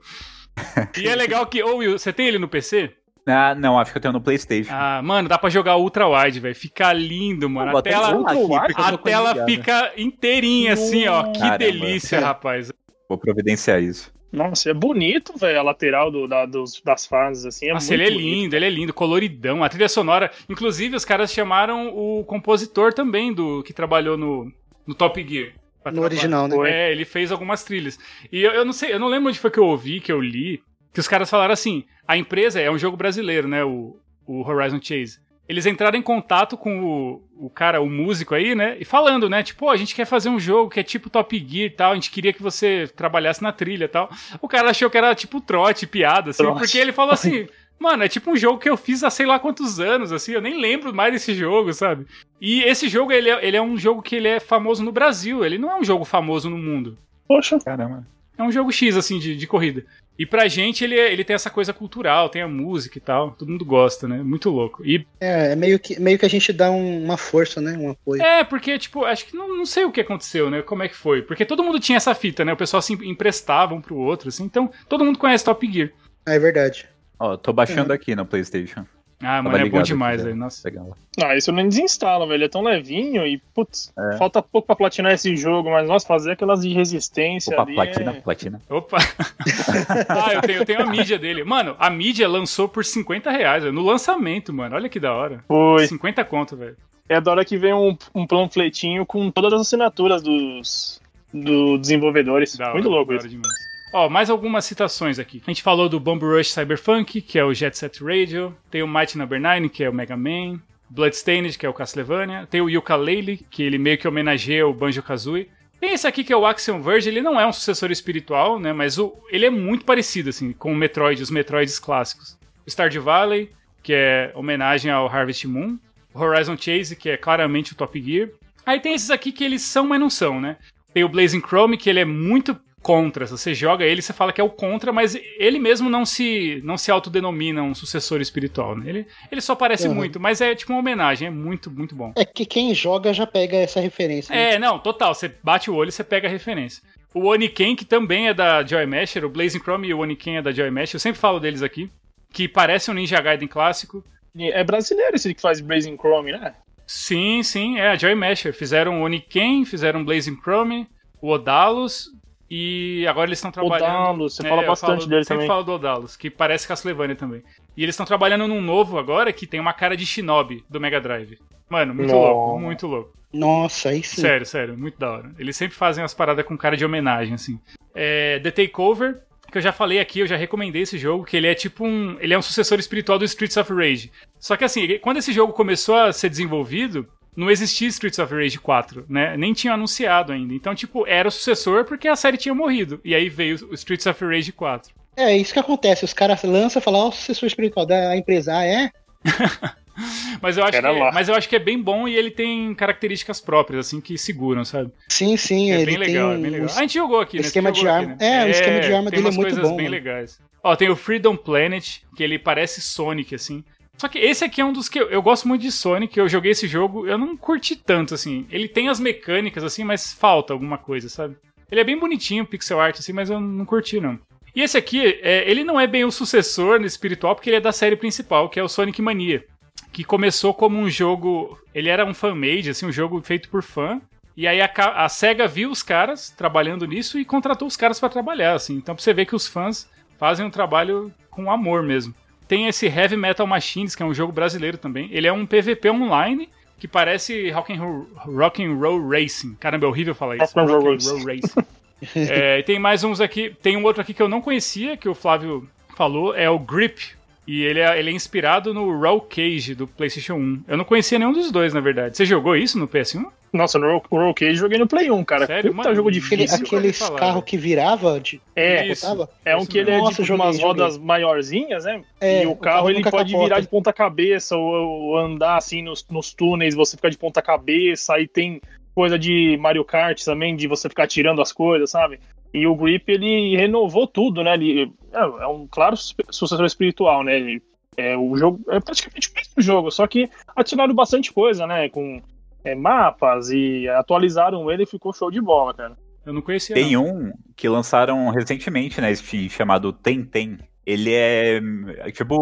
Speaker 3: E é legal que, ô Will, você tem ele no PC?
Speaker 1: Ah, não, acho que eu tenho no PlayStation.
Speaker 3: Ah, mano, dá pra jogar ultra wide, velho. Fica lindo, mano.
Speaker 1: Vou
Speaker 3: A tela,
Speaker 1: aqui,
Speaker 3: a tela fica inteirinha, assim, ó. Que
Speaker 1: Caramba.
Speaker 3: delícia, rapaz.
Speaker 1: Vou providenciar isso.
Speaker 4: Nossa, é bonito, velho, a lateral do, da- dos- das fases, assim. É
Speaker 3: Nossa,
Speaker 4: muito
Speaker 3: ele é
Speaker 4: bonito.
Speaker 3: lindo, ele é lindo, coloridão. A trilha sonora. Inclusive, os caras chamaram o compositor também do que trabalhou no, no Top Gear.
Speaker 2: No original, né?
Speaker 3: É, ele fez algumas trilhas. E eu, eu não sei, eu não lembro onde foi que eu ouvi, que eu li, que os caras falaram assim: a empresa é um jogo brasileiro, né? O, o Horizon Chase. Eles entraram em contato com o, o cara, o músico aí, né? E falando, né? Tipo, "Pô, a gente quer fazer um jogo que é tipo Top Gear e tal. A gente queria que você trabalhasse na trilha e tal. O cara achou que era tipo trote, piada, assim,
Speaker 4: Trote.
Speaker 3: porque ele falou assim. Mano, é tipo um jogo que eu fiz há sei lá quantos anos, assim, eu nem lembro mais desse jogo, sabe? E esse jogo, ele é, ele é um jogo que ele é famoso no Brasil, ele não é um jogo famoso no mundo.
Speaker 4: Poxa,
Speaker 1: Caramba.
Speaker 3: É um jogo X, assim, de, de corrida. E pra gente, ele, é- ele tem essa coisa cultural, tem a música e tal, todo mundo gosta, né? Muito louco. E
Speaker 2: É, é meio que, meio que a gente dá um- uma força, né? Um apoio.
Speaker 3: é, porque, tipo, acho que não, não sei o que aconteceu, né? Como é que foi. Porque todo mundo tinha essa fita, né? O pessoal se emprestava um pro outro, assim. Então, todo mundo conhece Top Gear.
Speaker 2: É verdade.
Speaker 1: Ó, tô baixando aqui no PlayStation.
Speaker 3: Ah,
Speaker 1: Tava
Speaker 3: mano, é bom demais,
Speaker 1: aqui,
Speaker 3: velho.
Speaker 1: né?
Speaker 3: Nossa.
Speaker 1: Legal.
Speaker 4: ah, isso eu nem desinstalo, velho. É tão levinho e, putz,
Speaker 1: É.
Speaker 4: falta pouco pra platinar esse jogo, mas nossa, fazer aquelas de resistência
Speaker 1: Opa,
Speaker 4: ali
Speaker 1: platina,
Speaker 4: é...
Speaker 1: platina.
Speaker 3: Opa! ah, eu tenho, eu tenho a mídia dele. Mano, a mídia lançou por 50 reais, velho, no lançamento, mano. Olha que da hora.
Speaker 4: Foi.
Speaker 3: 50 conto, velho.
Speaker 4: É da hora que vem um, um panfletinho com todas as assinaturas dos do desenvolvedores.
Speaker 3: Da hora,
Speaker 4: Muito louco
Speaker 3: da
Speaker 4: isso.
Speaker 3: hora demais. Ó, mais algumas citações aqui. A gente falou do Bomb Rush Cyberpunk, que é o Jet Set Radio. Tem o Mighty Number 9, que é o Mega Man. Bloodstained, que é o Castlevania. Tem o Yooka-Laylee, que ele meio que homenageia o Banjo-Kazooie. Tem esse aqui que é o Axiom Verge, ele não é um sucessor espiritual, né? Mas o, ele é muito parecido, assim, com o Metroid, os Metroids clássicos. O Stardew Valley, que é homenagem ao Harvest Moon. O Horizon Chase, que é claramente o Top Gear. Aí tem esses aqui que eles são, mas não são, né? Tem o Blazing Chrome, que ele é muito contra. Se você joga ele, você fala que é o contra, mas ele mesmo não se não se autodenomina um sucessor espiritual. Né? Ele, ele só parece uhum. muito, mas é tipo uma homenagem, é muito, muito bom.
Speaker 2: É que quem joga já pega essa referência.
Speaker 3: Né? É, não, total. Você bate o olho e você pega a referência. O Oniken, que também é da Joy Masher, o Blazing Chrome e o Oniken é da Joy Masher, eu sempre falo deles aqui, que parece um Ninja Gaiden clássico.
Speaker 4: É brasileiro esse que faz Blazing Chrome, né?
Speaker 3: Sim, sim, é a Joy Masher. Fizeram o Oniken, fizeram o Blazing Chrome, o Odalos, e agora eles estão trabalhando.
Speaker 4: Odalos, você é, fala bastante
Speaker 3: falo,
Speaker 4: dele
Speaker 3: sempre
Speaker 4: também.
Speaker 3: falo do Odalos, que parece Castlevania também. E eles estão trabalhando num novo agora que tem uma cara de Shinobi do Mega Drive. Mano, muito louco, muito louco.
Speaker 2: Nossa, aí sim.
Speaker 3: Sério, sério, muito da hora. Eles sempre fazem umas paradas com cara de homenagem, assim. É, The Takeover, que eu já falei aqui, eu já recomendei esse jogo, que ele é tipo um. Ele é um sucessor espiritual do Streets of Rage. Só que assim, quando esse jogo começou a ser desenvolvido, não existia Streets of Rage 4, né? Nem tinha anunciado ainda. Então, tipo, era o sucessor porque a série tinha morrido. E aí veio o Streets of Rage 4.
Speaker 2: É, isso que acontece. Os caras lançam e falam, ó, oh, o sucessor espiritual da empresa, ah, é?
Speaker 3: mas, eu acho que, é, mas eu acho que é bem bom e ele tem características próprias, assim, que seguram, sabe?
Speaker 2: Sim, sim.
Speaker 3: É bem legal, um... é bem legal. Ah, a gente jogou aqui, né?
Speaker 2: Esquema de arma. Aqui, né? É, o esquema de arma dele é muito bom. Tem
Speaker 3: coisas bem legais. Ó, tem o Freedom Planet, que ele parece Sonic, assim. Só que esse aqui é um dos que eu, eu, gosto muito de Sonic, eu joguei esse jogo, eu não curti tanto, assim. Ele tem as mecânicas, assim, mas falta alguma coisa, sabe? Ele é bem bonitinho, pixel art, assim, mas eu não curti, não. E esse aqui, é, ele não é bem o sucessor espiritual, porque ele é da série principal, que é o Sonic Mania. Que começou como um jogo. Ele era um fan-made, assim, um jogo feito por fã. E aí a, a SEGA viu os caras trabalhando nisso e contratou os caras para trabalhar, assim. Então pra você ver que os fãs fazem um trabalho com amor mesmo. Tem esse Heavy Metal Machines, que é um jogo brasileiro também. Ele é um PVP online que parece Rock and Roll, rock and roll Racing. Caramba, é horrível falar isso. Rock and Roll, rock roll Racing. é, tem mais uns aqui. Tem um outro aqui que eu não conhecia, que o Flávio falou, é o Grip. E ele é, ele é inspirado no Raw Cage do PlayStation 1. Eu não conhecia nenhum dos dois, na verdade. Você jogou isso no PS1?
Speaker 4: Nossa, no Roll Cage joguei no Play 1, cara.
Speaker 3: Sério?
Speaker 4: Puta jogo difícil.
Speaker 2: Aqueles carros que virava de.
Speaker 4: É, isso. é um que ele é Nossa, tipo umas rodas maiorzinhas, né? É, e o carro o ele pode capota. virar de ponta cabeça ou, ou, andar assim nos, nos túneis, você fica de ponta cabeça, aí tem coisa de Mario Kart também, de você ficar tirando as coisas, sabe? E o Grip, ele renovou tudo, né? Ele é, é um claro sucessor espiritual, né? Ele, é, o jogo é praticamente o mesmo jogo, só que adicionaram bastante coisa, né? Com é, mapas e atualizaram ele e ficou show de bola, cara.
Speaker 3: Eu não conhecia.
Speaker 1: Tem
Speaker 3: não.
Speaker 1: um que lançaram recentemente na Steam chamado Tenten. Ele é, é tipo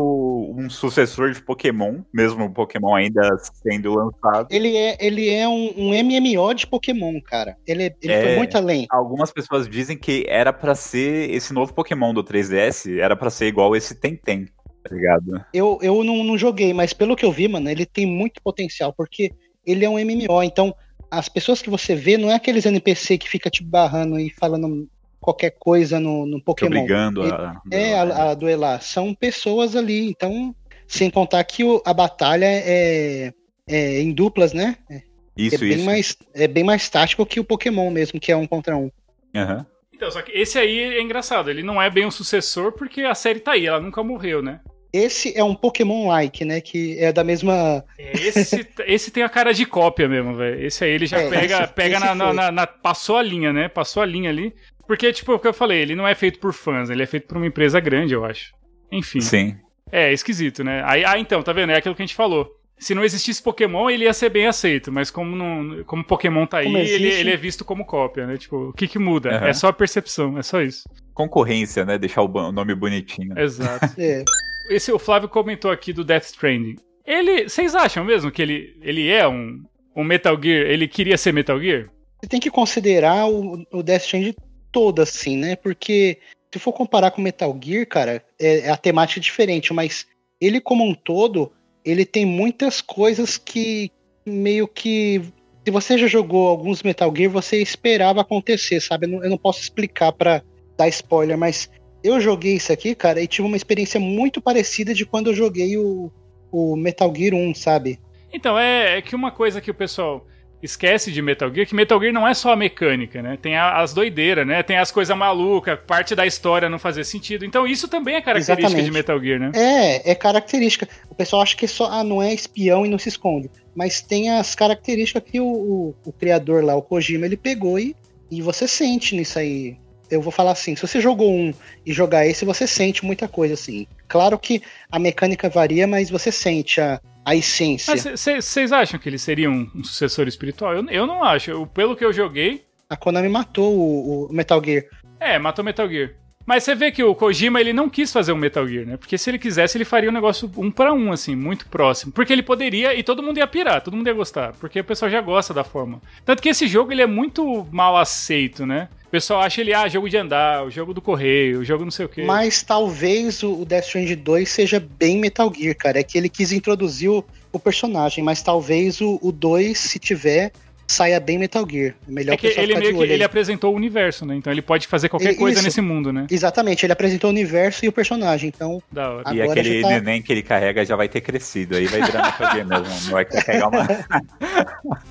Speaker 1: um sucessor de Pokémon, mesmo o Pokémon ainda sendo lançado.
Speaker 2: Ele é, ele é um, um MMO de Pokémon, cara. Ele, é, ele é, foi muito além.
Speaker 1: Algumas pessoas dizem que era para ser esse novo Pokémon do 3DS, era para ser igual esse Tenten, tá ligado?
Speaker 2: Eu, eu não, não joguei, mas pelo que eu vi, mano, ele tem muito potencial, porque ele é um MMO, então as pessoas que você vê não é aqueles NPC que fica te barrando e falando qualquer coisa no, no Pokémon. Te
Speaker 1: obrigando a,
Speaker 2: é, a, a, duelar. São pessoas ali, então, sem contar que o, a batalha é, é em duplas, né? É,
Speaker 1: isso,
Speaker 2: é bem
Speaker 1: isso.
Speaker 2: Mais, é bem mais tático que o Pokémon mesmo, que é um contra um.
Speaker 1: Uhum.
Speaker 3: Então, só que esse aí é engraçado, ele não é bem um sucessor porque a série tá aí, ela nunca morreu, né?
Speaker 2: Esse é um Pokémon-like, né? Que é da mesma.
Speaker 3: É, esse, esse tem a cara de cópia mesmo, velho. Esse aí ele já é, pega, esse, pega esse na, na, na, na, Passou a linha, né? Passou a linha ali. Porque, tipo, o que eu falei, ele não é feito por fãs, ele é feito por uma empresa grande, eu acho. Enfim.
Speaker 1: Sim.
Speaker 3: É, esquisito, né? Aí, ah, então, tá vendo? É aquilo que a gente falou. Se não existisse Pokémon, ele ia ser bem aceito, mas como, não, como Pokémon tá aí, ele, ele, é visto como cópia, né? Tipo, o que que muda? Uhum. É só a percepção, é só isso.
Speaker 1: Concorrência, né? Deixar o nome bonitinho.
Speaker 3: Exato.
Speaker 2: é
Speaker 3: esse o Flávio comentou aqui do Death Stranding. Ele, vocês acham mesmo que ele, ele é um, um Metal Gear? Ele queria ser Metal Gear?
Speaker 2: Você tem que considerar o, o Death Stranding todo assim, né? Porque se for comparar com Metal Gear, cara, é, é a temática diferente, mas ele como um todo, ele tem muitas coisas que meio que se você já jogou alguns Metal Gear, você esperava acontecer, sabe? Eu não, eu não posso explicar para dar spoiler, mas eu joguei isso aqui, cara, e tive uma experiência muito parecida de quando eu joguei o, o Metal Gear 1, sabe?
Speaker 3: Então, é, é que uma coisa que o pessoal esquece de Metal Gear, que Metal Gear não é só a mecânica, né? Tem a, as doideiras, né? Tem as coisas malucas, parte da história não fazer sentido. Então isso também é característica Exatamente. de Metal Gear, né?
Speaker 2: É, é característica. O pessoal acha que só ah, não é espião e não se esconde. Mas tem as características que o, o, o criador lá, o Kojima, ele pegou e, e você sente nisso aí. Eu vou falar assim, se você jogou um e jogar esse, você sente muita coisa assim. Claro que a mecânica varia, mas você sente a, a essência.
Speaker 3: Vocês acham que ele seria um, um sucessor espiritual? Eu, eu não acho. Eu, pelo que eu joguei.
Speaker 2: A Konami matou o, o Metal Gear.
Speaker 3: É, matou o Metal Gear. Mas você vê que o Kojima ele não quis fazer um Metal Gear, né? Porque se ele quisesse, ele faria um negócio um para um, assim, muito próximo. Porque ele poderia e todo mundo ia pirar, todo mundo ia gostar. Porque o pessoal já gosta da forma. Tanto que esse jogo ele é muito mal aceito, né? O pessoal acha ele, ah, jogo de andar, o jogo do correio, o jogo não sei o quê.
Speaker 2: Mas talvez o Death Stranding 2 seja bem Metal Gear, cara. É que ele quis introduzir o, o personagem, mas talvez o, o 2, se tiver, saia bem Metal Gear. É melhor
Speaker 3: é que ele meio que ele apresentou o universo, né? Então ele pode fazer qualquer coisa Isso. nesse mundo, né?
Speaker 2: Exatamente, ele apresentou o universo e o personagem, então...
Speaker 1: Da hora. E aquele tá... neném que ele carrega já vai ter crescido, aí vai virar Metal Gear mesmo, não vai carregar uma...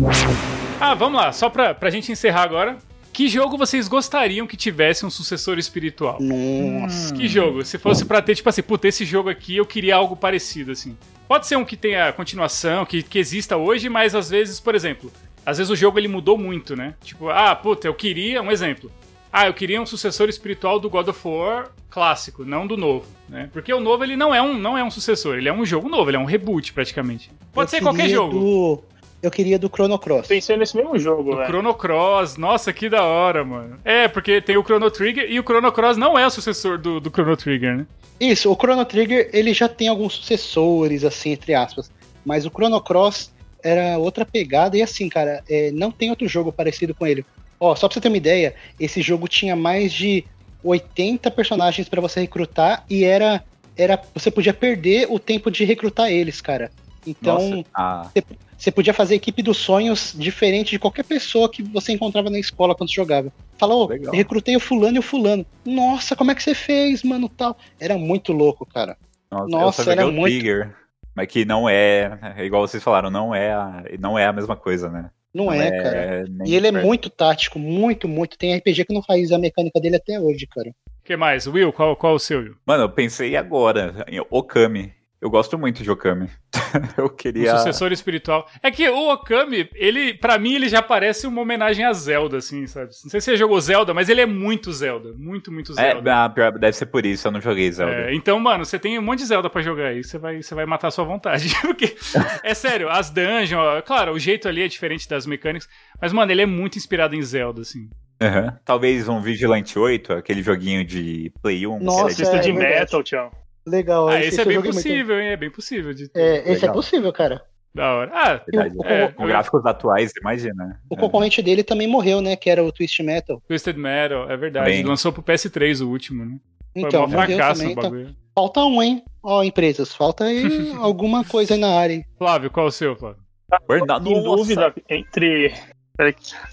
Speaker 3: ah, vamos lá, só pra, pra gente encerrar agora. Que jogo vocês gostariam que tivesse um sucessor espiritual?
Speaker 2: Nossa.
Speaker 3: Que jogo? Se fosse pra ter, tipo assim, puta, esse jogo aqui eu queria algo parecido, assim. Pode ser um que tenha continuação, que, que exista hoje, mas às vezes, por exemplo, às vezes o jogo ele mudou muito, né? Tipo, ah, puta, eu queria, um exemplo. Ah, eu queria um sucessor espiritual do God of War clássico, não do novo, né? Porque o novo ele não é um, não é um sucessor, ele é um jogo novo, ele é um reboot praticamente. Pode eu ser qualquer jogo.
Speaker 2: Do... Eu queria do Chrono Cross.
Speaker 4: Pensei nesse mesmo jogo, velho.
Speaker 3: Chrono Cross, nossa, que da hora, mano. É, porque tem o Chrono Trigger e o Chrono Cross não é o sucessor do, do Chrono Trigger, né?
Speaker 2: Isso, o Chrono Trigger ele já tem alguns sucessores, assim, entre aspas. Mas o Chrono Cross era outra pegada. E assim, cara, é, não tem outro jogo parecido com ele. Ó, só pra você ter uma ideia, esse jogo tinha mais de 80 personagens para você recrutar e era, era. Você podia perder o tempo de recrutar eles, cara. Então, ah. você, você podia fazer equipe dos sonhos diferente de qualquer pessoa que você encontrava na escola quando jogava. Falou, oh, recrutei o fulano e o fulano. Nossa, como é que você fez, mano, tal. Era muito louco, cara.
Speaker 1: Nossa, Nossa era muito. Trigger. Mas que não é, é, igual vocês falaram, não é a, não é a mesma coisa, né?
Speaker 2: Não, não é, é, cara. E ele é muito tático, muito, muito. Tem RPG que não faz a mecânica dele até hoje, cara.
Speaker 3: O que mais? Will, qual, qual o seu?
Speaker 1: Mano, eu pensei agora em Okami. Eu gosto muito de Okami. eu queria.
Speaker 3: O sucessor espiritual. É que o Okami, ele, para mim, ele já parece uma homenagem a Zelda, assim, sabe? Não sei se você jogou Zelda, mas ele é muito Zelda. Muito, muito é, Zelda.
Speaker 1: É, deve ser por isso, eu não joguei Zelda.
Speaker 3: É, então, mano, você tem um monte de Zelda para jogar aí. Você vai, você vai matar a sua vontade. Porque, é sério, as dungeons, claro, o jeito ali é diferente das mecânicas. Mas, mano, ele é muito inspirado em Zelda, assim.
Speaker 1: Uhum. Talvez um Vigilante 8, aquele joguinho de Play 1.
Speaker 2: Nossa, é,
Speaker 4: de Metal, tchau.
Speaker 2: Legal.
Speaker 3: Ah, esse, esse é bem possível, muito... hein? É bem possível. De...
Speaker 2: É, esse é Legal. é possível, cara.
Speaker 3: Da hora. Ah,
Speaker 1: Verdade, o, é, com gráficos atuais, imagina.
Speaker 2: O concorrente dele também morreu, né? Que era o Twisted Metal.
Speaker 3: Twisted Metal, é verdade. Bem... Lançou pro PS3 o último, né?
Speaker 2: Então, Foi um fracasso também, o bagulho. Então... Falta um, hein? Ó, empresas, falta aí alguma coisa aí na área.
Speaker 3: Flávio, qual é o seu, Flávio?
Speaker 4: Burnout. Em dúvida entre.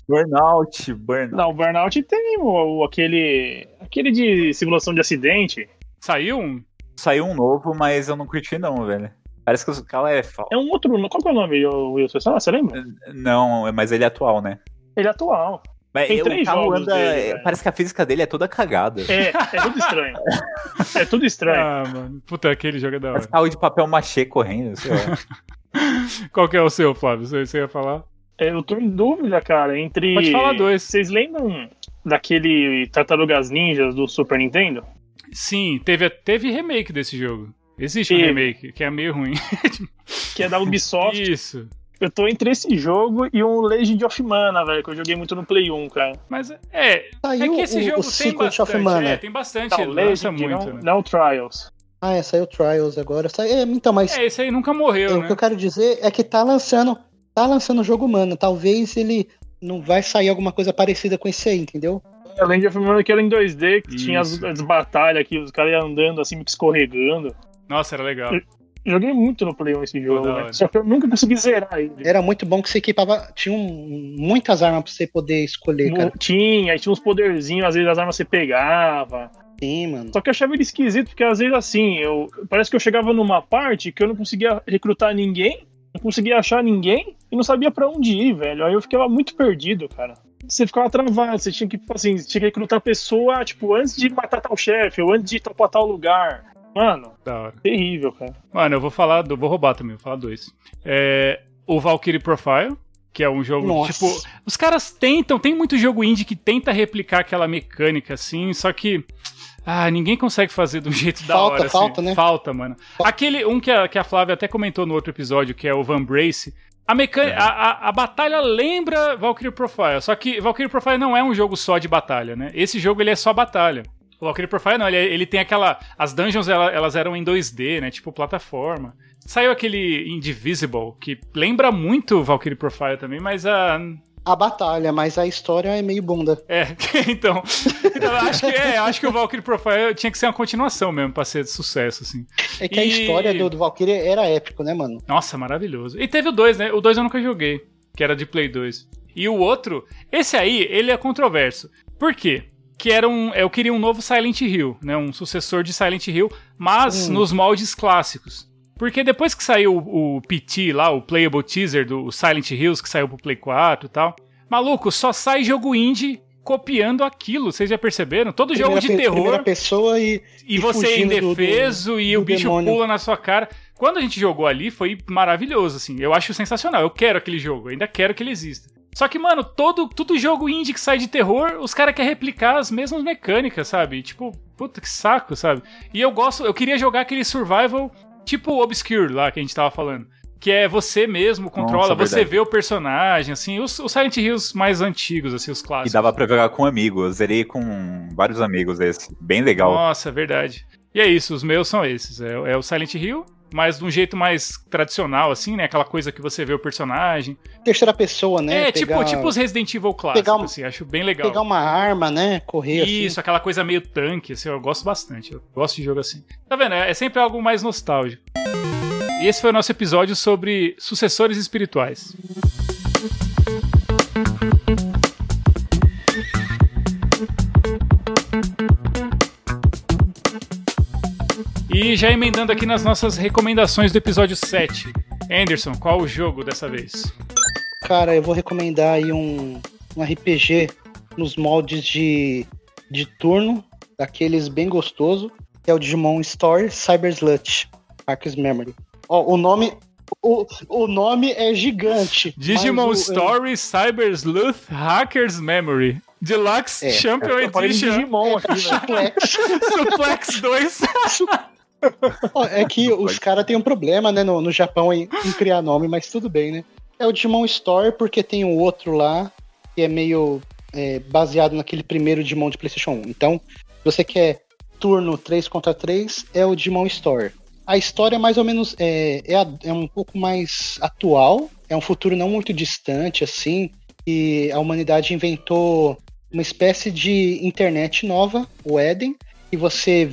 Speaker 1: Burnout, Burnout.
Speaker 4: Não, Burnout tem o, aquele. aquele de simulação de acidente.
Speaker 3: Saiu um?
Speaker 1: Saiu um novo, mas eu não curti não, velho. Parece que o cara é falso.
Speaker 4: É um outro. Qual que é o nome, Wilson? Você lembra?
Speaker 1: Não, mas ele é atual, né?
Speaker 4: Ele é atual.
Speaker 1: Mas Tem três jogos anda, dele, Parece que a física dele é toda cagada.
Speaker 4: É, é tudo estranho. é tudo estranho.
Speaker 3: Ah, mano. Puta, aquele jogo é da hora. Parece
Speaker 1: carro de papel machê correndo, sei lá.
Speaker 3: Qual que é o seu, Flávio? Você, você ia falar?
Speaker 4: É, eu tô em dúvida, cara, entre...
Speaker 3: Pode falar dois.
Speaker 4: Vocês lembram daquele Tartarugas Ninjas do Super Nintendo?
Speaker 3: Sim, teve, teve remake desse jogo. Existe um remake, que é meio ruim.
Speaker 4: que é da Ubisoft.
Speaker 3: Isso.
Speaker 4: Eu tô entre esse jogo e um Legend of Mana, velho, que eu joguei muito no Play 1, cara.
Speaker 3: Mas é. Tá é que esse o, jogo o tem bastante. Of Mana. É, tem bastante. Tá,
Speaker 4: Legend, muito, não, né? não Trials.
Speaker 2: Ah, é, saiu Trials agora. Sai... É, então, mas.
Speaker 3: É, esse aí nunca morreu. É, né?
Speaker 2: O que eu quero dizer é que tá lançando. Tá lançando o jogo Mana. Talvez ele não vai sair alguma coisa parecida com esse aí, entendeu?
Speaker 4: Além de filme que era em 2D, que Isso. tinha as, as batalhas aqui, os caras iam andando assim, escorregando.
Speaker 3: Nossa, era legal.
Speaker 4: Joguei muito no Play 1 esse jogo, né? Só que eu nunca consegui zerar ele.
Speaker 2: Era muito bom que você equipava. Tinha um, muitas armas pra você poder escolher, cara.
Speaker 4: Tinha, aí tinha uns poderzinhos, às vezes as armas você pegava.
Speaker 2: Sim, mano.
Speaker 4: Só que eu achava ele esquisito, porque às vezes assim, eu parece que eu chegava numa parte que eu não conseguia recrutar ninguém, não conseguia achar ninguém e não sabia para onde ir, velho. Aí eu ficava muito perdido, cara. Você ficava travado, você tinha que, tipo assim, tinha que recrutar a pessoa, tipo, antes de matar tal chefe, ou antes de topar tal lugar. Mano, terrível, cara.
Speaker 3: Mano, eu vou falar, do, vou roubar também, vou falar dois. É, o Valkyrie Profile, que é um jogo, Nossa. tipo, os caras tentam, tem muito jogo indie que tenta replicar aquela mecânica, assim, só que ah, ninguém consegue fazer do jeito
Speaker 2: falta,
Speaker 3: da hora.
Speaker 2: Falta, falta,
Speaker 3: assim.
Speaker 2: né?
Speaker 3: Falta, mano. Aquele, um que a, que a Flávia até comentou no outro episódio, que é o Van Brace. A, mecânica, é. a, a, a, batalha lembra Valkyrie Profile, só que Valkyrie Profile não é um jogo só de batalha, né? Esse jogo ele é só batalha. O Valkyrie Profile não, ele, ele tem aquela. As dungeons elas, elas eram em 2D, né? Tipo plataforma. Saiu aquele Indivisible, que lembra muito Valkyrie Profile também, mas a,
Speaker 2: a batalha, mas a história é meio bunda.
Speaker 3: É, então. então acho que, é, acho que o Valkyrie Profile tinha que ser uma continuação mesmo pra ser de sucesso, assim.
Speaker 2: É que e... a história do, do Valkyrie era épico, né, mano?
Speaker 3: Nossa, maravilhoso. E teve o 2, né? O 2 eu nunca joguei, que era de Play 2. E o outro, esse aí, ele é controverso. Por quê? Que era um. Eu queria um novo Silent Hill, né? Um sucessor de Silent Hill, mas hum. nos moldes clássicos. Porque depois que saiu o, o PT lá, o Playable Teaser do Silent Hills, que saiu pro Play 4 e tal, maluco, só sai jogo indie copiando aquilo, vocês já perceberam? Todo primeira jogo de pe terror.
Speaker 2: pessoa e.
Speaker 3: E, e você é indefeso do, do, e do o bicho demônio. pula na sua cara. Quando a gente jogou ali, foi maravilhoso, assim. Eu acho sensacional. Eu quero aquele jogo, ainda quero que ele exista. Só que, mano, todo, todo jogo indie que sai de terror, os caras querem replicar as mesmas mecânicas, sabe? Tipo, puta que saco, sabe? E eu gosto, eu queria jogar aquele survival tipo o Obscure lá que a gente tava falando. Que é você mesmo, controla, Nossa, você vê o personagem, assim, os, os Silent Hills mais antigos, assim, os clássicos.
Speaker 1: E dava pra jogar com amigos, eu zerei com vários amigos esse, bem legal.
Speaker 3: Nossa, verdade. E é isso, os meus são esses, é, é o Silent Hill, mas de um jeito mais tradicional, assim, né? Aquela coisa que você vê o personagem.
Speaker 2: Terceira pessoa, né?
Speaker 3: É, tipo, pegar... tipo, tipo os Resident Evil clássicos, uma... assim, acho bem legal.
Speaker 2: Pegar uma arma, né? Correr
Speaker 3: assim. Isso,
Speaker 2: assim.
Speaker 3: aquela coisa meio tanque, assim, eu gosto bastante. Eu gosto de jogo assim. Tá vendo? É sempre algo mais nostálgico. E esse foi o nosso episódio sobre sucessores espirituais. E já emendando aqui nas nossas recomendações do episódio 7. Anderson, qual o jogo dessa vez?
Speaker 2: Cara, eu vou recomendar aí um, um RPG nos moldes de, de turno, daqueles bem gostoso, que é o Digimon Story Cyber Slut, Arc's Memory. Ó, o nome. O, o nome é gigante.
Speaker 3: Digimon o, Story é... Cyber Sleuth Hacker's Memory. Deluxe é, Champion Edition.
Speaker 2: Digimon aqui, Suplex.
Speaker 3: Suplex 2.
Speaker 2: É que os caras têm um problema, né, no, no Japão em, em, criar nome, mas tudo bem, né? É o Digimon Story porque tem um outro lá que é meio é, baseado naquele primeiro Digimon de PlayStation 1. Então, se você quer turno 3 contra 3, é o Digimon Story a história é mais ou menos é, é, é, um pouco mais atual, é um futuro não muito distante, assim, e a humanidade inventou uma espécie de internet nova, o Eden, e você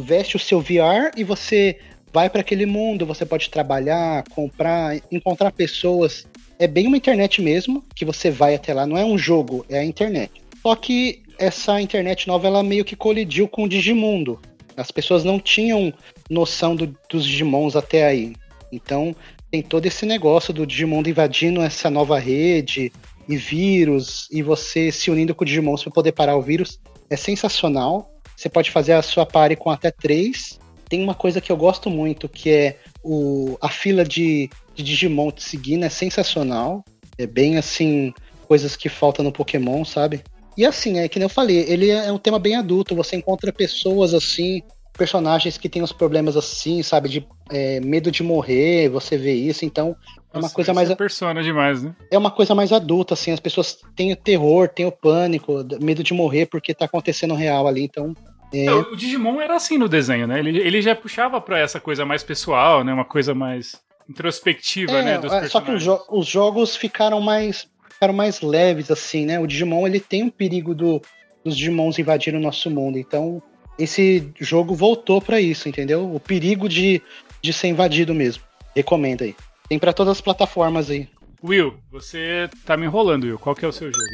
Speaker 2: veste o seu VR e você vai para aquele mundo, você pode trabalhar, comprar, encontrar pessoas. É bem uma internet mesmo, que você vai até lá, não é um jogo, é a internet. Só que essa internet nova ela meio que colidiu com o Digimundo. As pessoas não tinham noção do, dos Digimons até aí. Então tem todo esse negócio do Digimon invadindo essa nova rede e vírus e você se unindo com o Digimon para poder parar o vírus. É sensacional. Você pode fazer a sua party com até três. Tem uma coisa que eu gosto muito que é o, a fila de, de Digimon te seguindo é sensacional. É bem assim, coisas que faltam no Pokémon, sabe? E assim, é que nem eu falei, ele é um tema bem adulto. Você encontra pessoas assim personagens que têm os problemas assim, sabe, de é, medo de morrer, você vê isso, então é uma coisa mais. É
Speaker 3: persona demais, né?
Speaker 2: É uma coisa mais adulta, assim, as pessoas têm o terror, têm o pânico, medo de morrer porque tá acontecendo real ali, então.
Speaker 3: É... o Digimon era assim no desenho, né? Ele, ele já puxava para essa coisa mais pessoal, né? Uma coisa mais introspectiva, é, né? Dos
Speaker 2: é, só que os, jo os, jogos ficaram mais, ficaram mais leves, assim, né? O Digimon ele tem o perigo do, dos Digimons invadirem o nosso mundo, então esse jogo voltou para isso, entendeu? O perigo de, de ser invadido mesmo. Recomendo aí. Tem para todas as plataformas aí.
Speaker 3: Will, você tá me enrolando, Will. Qual que é o seu jogo?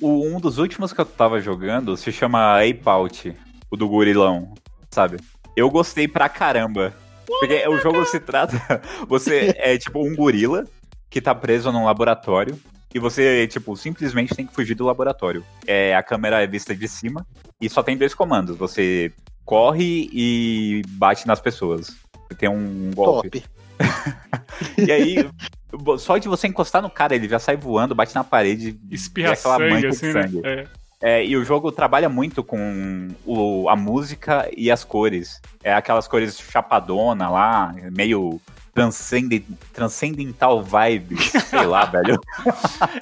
Speaker 1: O, um dos últimos que eu tava jogando se chama Ape Out, o do gorilão, sabe? Eu gostei pra caramba. Porque o jogo se trata. Você é tipo um gorila que tá preso num laboratório. E você, tipo, simplesmente tem que fugir do laboratório. É, a câmera é vista de cima e só tem dois comandos. Você corre e bate nas pessoas. Tem um golpe. Top. e aí, só de você encostar no cara, ele já sai voando, bate na parede,
Speaker 3: espirra aquela sangue, assim, né? sangue. Né?
Speaker 1: É. É, e o jogo trabalha muito com o, a música e as cores. É aquelas cores chapadona lá, meio transcendent, transcendental vibes, sei lá, velho.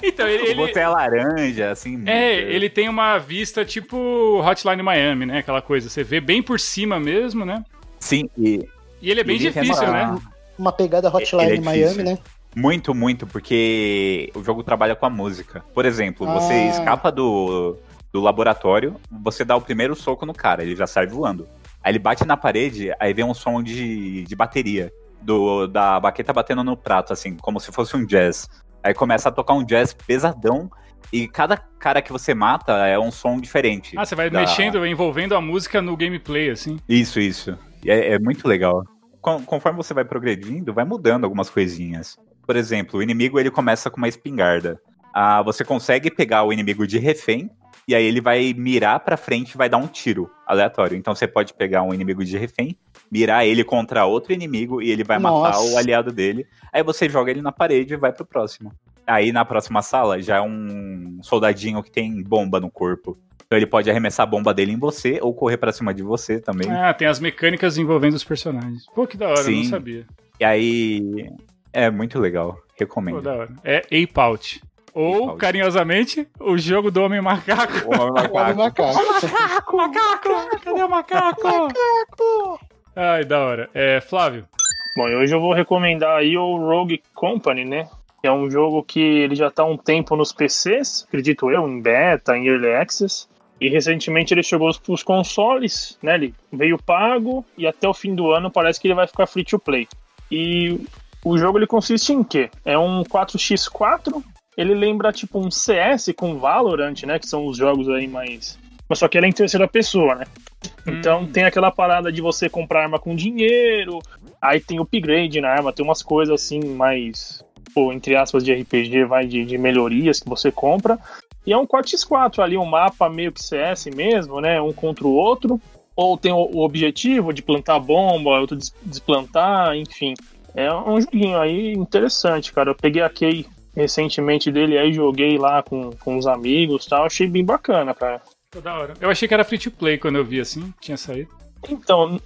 Speaker 3: Então, ele, ele...
Speaker 1: Você é laranja, assim.
Speaker 3: É, ele tem uma vista tipo Hotline Miami, né? Aquela coisa. Você vê bem por cima mesmo, né?
Speaker 1: Sim, e.
Speaker 3: E ele é bem difícil, uma... né?
Speaker 2: Uma pegada Hotline é Miami, né?
Speaker 1: Muito, muito, porque o jogo trabalha com a música. Por exemplo, ah. você escapa do, do laboratório, você dá o primeiro soco no cara, ele já sai voando. Aí ele bate na parede, aí vem um som de, de bateria. Do, da baqueta batendo no prato, assim, como se fosse um jazz. Aí começa a tocar um jazz pesadão. E cada cara que você mata é um som diferente.
Speaker 3: Ah, você vai da... mexendo, envolvendo a música no gameplay, assim.
Speaker 1: Isso, isso. É, é muito legal. Conforme você vai progredindo, vai mudando algumas coisinhas. Por exemplo, o inimigo ele começa com uma espingarda. Ah, você consegue pegar o inimigo de refém e aí ele vai mirar para frente e vai dar um tiro aleatório. Então você pode pegar um inimigo de refém, mirar ele contra outro inimigo e ele vai Nossa. matar o aliado dele. Aí você joga ele na parede e vai pro próximo. Aí na próxima sala já é um soldadinho que tem bomba no corpo. Então ele pode arremessar a bomba dele em você ou correr para cima de você também.
Speaker 3: Ah, tem as mecânicas envolvendo os personagens. Pô, que da hora, Sim. eu não sabia.
Speaker 1: E aí é muito legal. Recomendo. Pô, da hora.
Speaker 3: É Ape Out. Ou, carinhosamente, o jogo do Homem Macaco.
Speaker 1: O Homem Macaco. O Homem
Speaker 3: Macaco. macaco, macaco, cadê o macaco? Macaco. Ai, da hora. É, Flávio.
Speaker 4: Bom, hoje eu vou recomendar aí o Rogue Company, né? É um jogo que ele já está há um tempo nos PCs, acredito eu, em beta, em early access. E recentemente ele chegou para os consoles, né? Ele veio pago e até o fim do ano parece que ele vai ficar free to play. E o jogo ele consiste em quê? É um 4x4 ele lembra tipo um CS com Valorant, né? Que são os jogos aí mais. Mas só que ele é em terceira pessoa, né? Então hum. tem aquela parada de você comprar arma com dinheiro, aí tem upgrade na arma, tem umas coisas assim mais, pô, entre aspas, de RPG, vai de, de melhorias que você compra. E é um 4x4 ali, um mapa meio que CS mesmo, né? Um contra o outro. Ou tem o, objetivo de plantar bomba, outro desplantar, enfim. É um joguinho aí interessante, cara. Eu peguei a key recentemente dele, aí joguei lá com, com os amigos tal, achei bem bacana, cara.
Speaker 3: Da hora. Eu achei que era free to play quando eu vi assim, tinha saído.
Speaker 4: Então,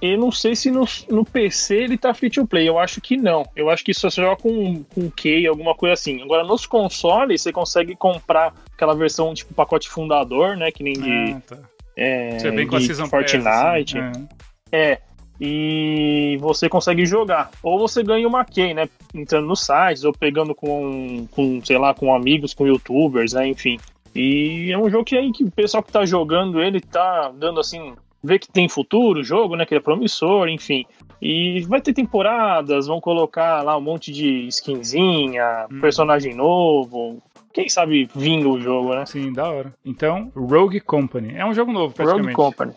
Speaker 4: eu não sei se no, no PC ele tá free to play, eu acho que não. Eu acho que só você joga com, com key, alguma coisa assim. Agora, nos consoles, você consegue comprar aquela versão tipo pacote fundador, né? Que nem de. Ah, tá. É, você vem com a Season Fortnite. Pass, assim. é. é e você consegue jogar. Ou você ganha uma key, né? Entrando nos sites, ou pegando com, com, sei lá, com amigos, com youtubers, né? Enfim. E é um jogo que aí que o pessoal que tá jogando ele tá dando assim. Vê que tem futuro o jogo, né? Que ele é promissor, enfim. E vai ter temporadas, vão colocar lá um monte de skinzinha, hum. personagem novo. Quem sabe vinga o jogo, né?
Speaker 3: Sim, da hora. Então, Rogue Company. É um jogo novo, praticamente.
Speaker 4: Rogue Company.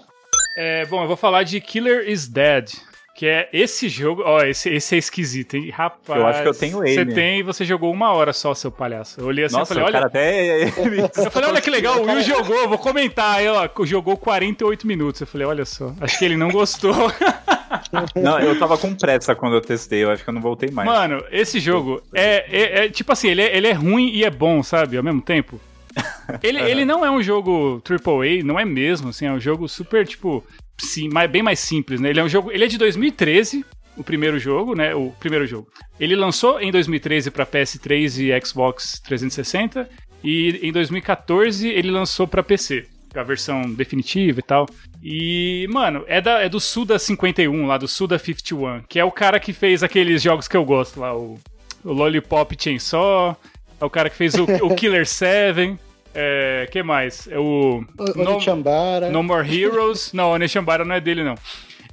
Speaker 3: É, bom, eu vou falar de Killer is Dead. Que é esse jogo. Ó, esse, esse é esquisito, hein? Rapaz.
Speaker 1: Eu acho que eu tenho ele.
Speaker 3: Você tem e você jogou uma hora só, seu palhaço. Eu olhei assim
Speaker 1: Nossa,
Speaker 3: e falei, olha.
Speaker 1: até...
Speaker 3: eu falei, olha que legal, o Will jogou, vou comentar. Aí, ó, jogou 48 minutos. Eu falei, olha só, acho que ele não gostou.
Speaker 1: não, eu tava com pressa quando eu testei, eu acho que eu não voltei mais.
Speaker 3: Mano, esse jogo é, é, é tipo assim, ele é, ele é ruim e é bom, sabe? Ao mesmo tempo. Ele, ele não é um jogo AAA, não é mesmo, assim, é um jogo super, tipo, sim, bem mais simples, né? Ele é um jogo, ele é de 2013, o primeiro jogo, né? O primeiro jogo. Ele lançou em 2013 para PS3 e Xbox 360 e em 2014 ele lançou para PC, a versão definitiva e tal. E, mano, é, da, é do Suda 51, lá do Suda 51, que é o cara que fez aqueles jogos que eu gosto lá, o, o Lollipop Chainsaw, é o cara que fez o, o Killer 7. É, que mais? É o.
Speaker 2: O no,
Speaker 3: no More Heroes. não, o Onechambara não é dele, não.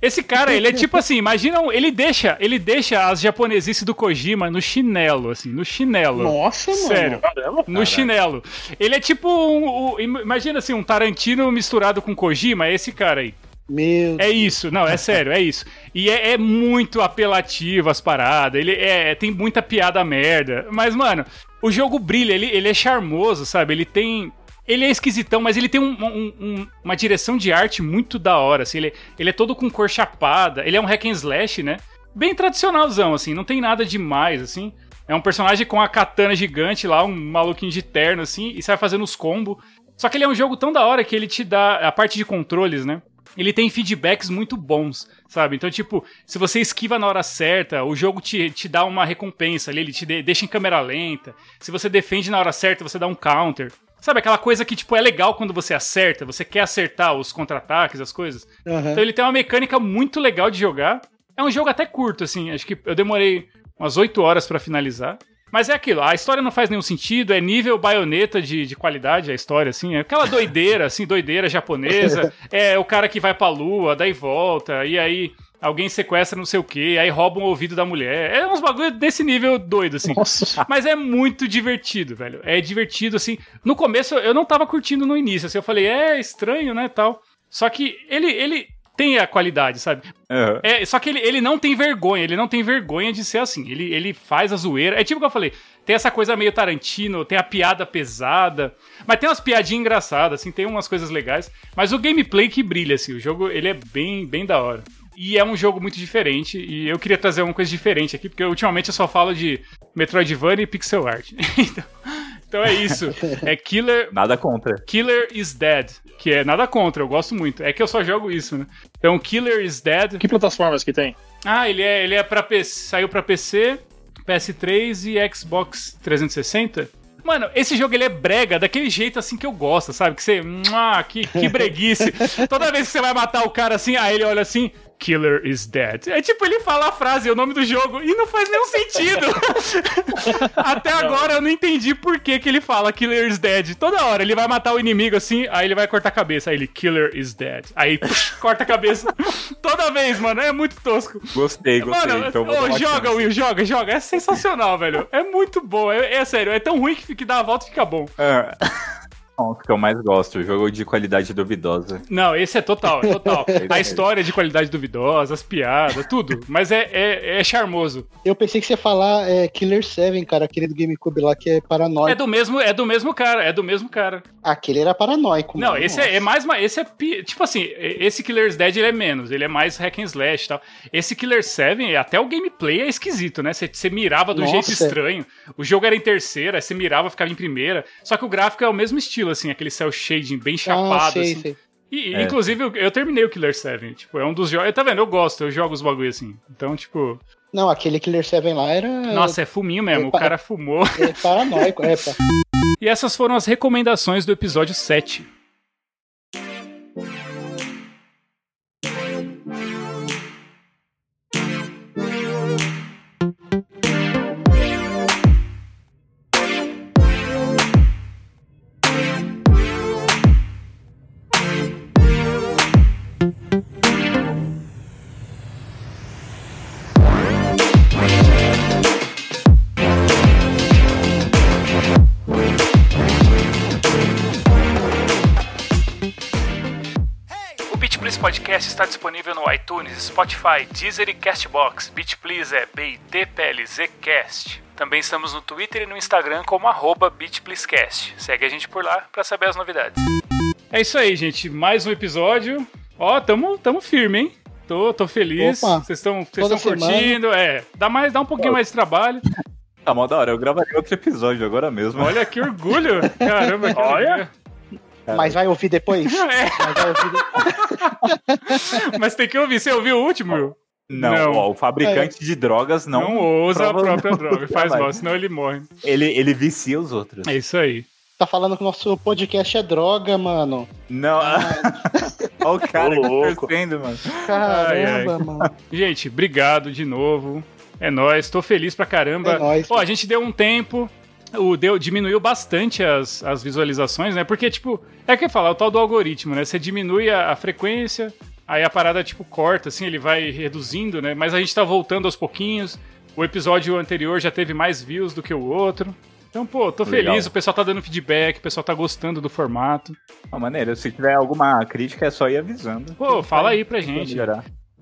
Speaker 3: Esse cara, ele é tipo assim, imagina, ele deixa, ele deixa as japonesices do Kojima no chinelo, assim, no chinelo.
Speaker 2: Nossa,
Speaker 3: mano. Sério, Caramba, no chinelo. Ele é tipo um, um, imagina assim, um Tarantino misturado com Kojima, é esse cara aí.
Speaker 2: Meu
Speaker 3: é isso, não, é sério, é isso. E é, é muito apelativo as paradas, ele é, tem muita piada merda. Mas, mano, o jogo brilha, ele, ele é charmoso, sabe? Ele tem ele é esquisitão, mas ele tem um, um, um, uma direção de arte muito da hora, assim, ele, ele é todo com cor chapada, ele é um hack and slash, né? Bem tradicionalzão, assim, não tem nada demais, assim. É um personagem com a katana gigante lá, um maluquinho de terno, assim, e sai fazendo os combos. Só que ele é um jogo tão da hora que ele te dá a parte de controles, né? Ele tem feedbacks muito bons, sabe? Então, tipo, se você esquiva na hora certa, o jogo te, te dá uma recompensa ali, ele te de, deixa em câmera lenta. Se você defende na hora certa, você dá um counter. Sabe, aquela coisa que, tipo, é legal quando você acerta, você quer acertar os contra-ataques, as coisas. Uhum. Então ele tem uma mecânica muito legal de jogar. É um jogo até curto, assim, acho que eu demorei umas 8 horas para finalizar. Mas é aquilo, a história não faz nenhum sentido, é nível baioneta de, de qualidade a história, assim, é aquela doideira, assim, doideira japonesa. É o cara que vai pra lua, daí volta, e aí alguém sequestra não sei o que, aí rouba um ouvido da mulher. É uns bagulho desse nível doido, assim. Nossa. Mas é muito divertido, velho. É divertido, assim. No começo eu não tava curtindo no início, assim, eu falei, é estranho, né, tal. Só que ele, ele tem a qualidade, sabe? Uhum. É, só que ele, ele não tem vergonha, ele não tem vergonha de ser assim. Ele, ele faz a zoeira. É tipo o que eu falei, tem essa coisa meio Tarantino, tem a piada pesada, mas tem umas piadinhas engraçadas, assim, tem umas coisas legais. Mas o gameplay que brilha, assim, o jogo ele é bem, bem da hora. E é um jogo muito diferente, e eu queria trazer uma coisa diferente aqui, porque ultimamente eu só falo de Metroidvania e pixel art. então, então é isso. É Killer.
Speaker 1: Nada contra.
Speaker 3: Killer is Dead. Que é nada contra, eu gosto muito. É que eu só jogo isso, né? Então, Killer is Dead.
Speaker 4: Que plataformas que tem?
Speaker 3: Ah, ele é, ele é para PC, saiu para PC, PS3 e Xbox 360. Mano, esse jogo ele é brega daquele jeito assim que eu gosto, sabe? Que você. Ah, que, que breguice. Toda vez que você vai matar o cara assim, aí ele olha assim. Killer is dead. É tipo, ele fala a frase, o nome do jogo, e não faz nenhum sentido. Até agora eu não entendi por que, que ele fala Killer is dead. Toda hora ele vai matar o inimigo assim, aí ele vai cortar a cabeça. Aí ele, Killer is dead. Aí corta a cabeça. Toda vez, mano. É muito tosco.
Speaker 1: Gostei, gostei. Mano, então
Speaker 3: oh, joga, Will, joga, joga. É sensacional, velho. É muito bom. É, é sério, é tão ruim que, que dá a volta e fica bom. É
Speaker 1: que eu mais gosto, jogo de qualidade duvidosa.
Speaker 3: Não, esse é total, é total. a história de qualidade duvidosa, as piadas, tudo. Mas é, é, é charmoso.
Speaker 2: Eu pensei que você ia falar é, Killer 7, cara, aquele do GameCube lá que é paranoico.
Speaker 3: É do mesmo, é do mesmo cara, é do mesmo cara.
Speaker 2: Aquele era paranoico.
Speaker 3: Não, esse é, é, mais uma, esse é tipo assim, esse Killer's Dead ele é menos, ele é mais hack and slash e tal. Esse Killer 7, até o gameplay é esquisito, né? Você, você mirava do Nossa. jeito estranho. O jogo era em terceira, você mirava, ficava em primeira. Só que o gráfico é o mesmo estilo assim, aquele cel shading bem ah, chapado, ah, sei, assim. Sei. E, é. inclusive, eu, eu, terminei o Killer 7. Tipo, é um dos jogos. Tá vendo? Eu gosto, eu jogo os bagulho assim. Então, tipo.
Speaker 2: Não, aquele Killer 7 lá era.
Speaker 3: Nossa, é fuminho mesmo. É, o cara fumou.
Speaker 2: É paranoico, é, pá.
Speaker 3: E essas foram as recomendações do episódio 7. Está disponível no iTunes, Spotify, Deezer e Castbox. BitPlease é B-I-T-P-L-Z-Cast. Também estamos no Twitter e no Instagram como arroba BitPleaseCast. Segue a gente por lá para saber as novidades. É isso aí, gente. Mais um episódio. Ó, tamo, tamo firme, hein? Tô, tô feliz. Vocês estão curtindo. É, dá, mais, dá um pouquinho mais de trabalho.
Speaker 1: Tá mó da hora, eu gravaria outro episódio agora mesmo.
Speaker 3: Olha que orgulho! Caramba, que Olha!
Speaker 2: Mas vai ouvir depois? É. Mas vai ouvir
Speaker 3: depois. Mas tem que ouvir. Você ouviu o último?
Speaker 1: Não, não. Ó, o fabricante é. de drogas não.
Speaker 3: Não usa a própria droga, faz mal, senão ele morre.
Speaker 1: Ele, ele vicia os outros.
Speaker 3: É isso aí.
Speaker 2: Tá falando que o nosso podcast é droga, mano.
Speaker 1: Não. Olha o cara louco. torcendo, mano.
Speaker 2: Caramba, ai, ai. mano.
Speaker 3: Gente, obrigado de novo. É nóis, tô feliz pra caramba. É nóis. Ó, a gente deu um tempo, o deu, diminuiu bastante as, as visualizações, né? Porque, tipo, é que falar, o tal do algoritmo, né? Você diminui a, a, frequência, aí a parada, tipo, corta, assim, ele vai reduzindo, né? Mas a gente tá voltando aos pouquinhos. O episódio anterior já teve mais views do que o outro. Então, pô, tô Legal. feliz, o pessoal tá dando feedback, o pessoal tá gostando do formato.
Speaker 1: Uma maneira, se tiver alguma crítica é só ir avisando.
Speaker 3: Pô, fala aí pra gente.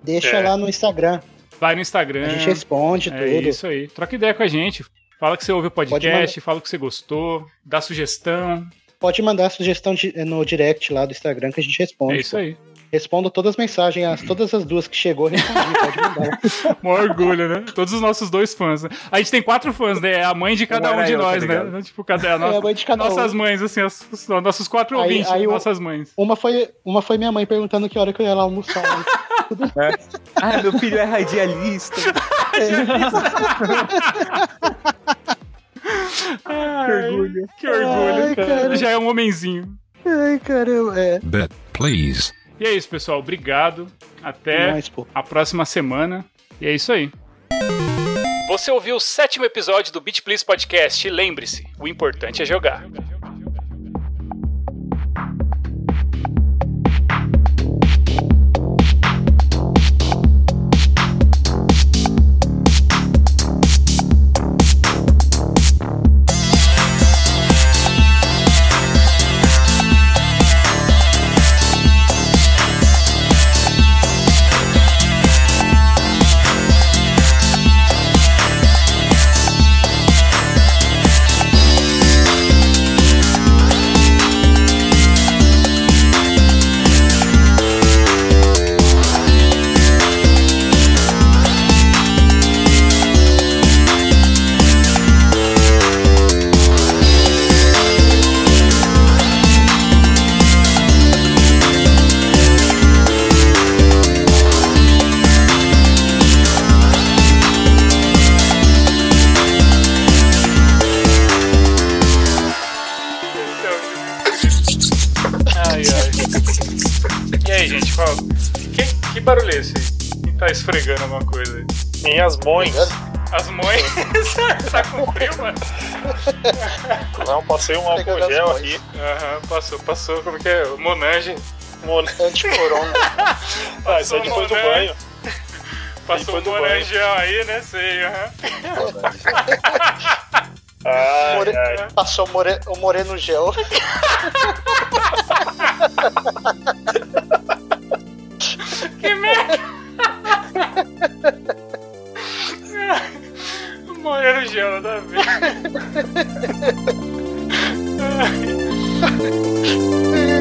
Speaker 2: Deixa é. lá no Instagram.
Speaker 3: Vai no Instagram. A
Speaker 2: gente responde é
Speaker 3: tudo. É isso aí. Troca ideia com a gente. Fala que você ouve o podcast, fala que você gostou, dá sugestão.
Speaker 2: Pode mandar sugestão no direct lá do Instagram que a gente responde.
Speaker 3: É isso aí.
Speaker 2: Respondo todas as mensagens, as, todas as duas que chegou, respondi, pode mandar.
Speaker 3: Mó orgulho, né? Todos os nossos dois fãs. Né? A gente tem quatro fãs, né? É a mãe de cada um de eu, tá nós, tá né? Tipo, cada, a nossa, é a mãe de cada nossas um. mães, assim, as, os nossos quatro aí, ouvintes, aí, nossas mães.
Speaker 2: Uma foi, uma foi minha mãe perguntando que hora que eu ia lá almoçar. Né?
Speaker 1: É. Ah, meu filho é radialista.
Speaker 3: Ai, que orgulho. Que orgulho. Ai, cara. Já é um homenzinho.
Speaker 2: Ai, caramba, é.
Speaker 5: Bet, please.
Speaker 3: E é isso, pessoal. Obrigado. Até a próxima semana. E é isso aí. Você ouviu o sétimo episódio do Beat Please Podcast. Lembre-se, o importante é jogar. Esfregando alguma coisa aí.
Speaker 4: Minhas mães.
Speaker 3: As mães. tá com frio, mano?
Speaker 4: Não, passei um álcool gel aqui.
Speaker 3: Aham, passou, passou. Como que é? Monange.
Speaker 2: Monange. Anticorona.
Speaker 4: ah, isso é depois do banho.
Speaker 3: Passou o monangel aí, né? Sei, aham.
Speaker 2: Ai, More... ai. Passou more... o moreno gel.
Speaker 3: que merda! Morrer no gelo, tá vendo?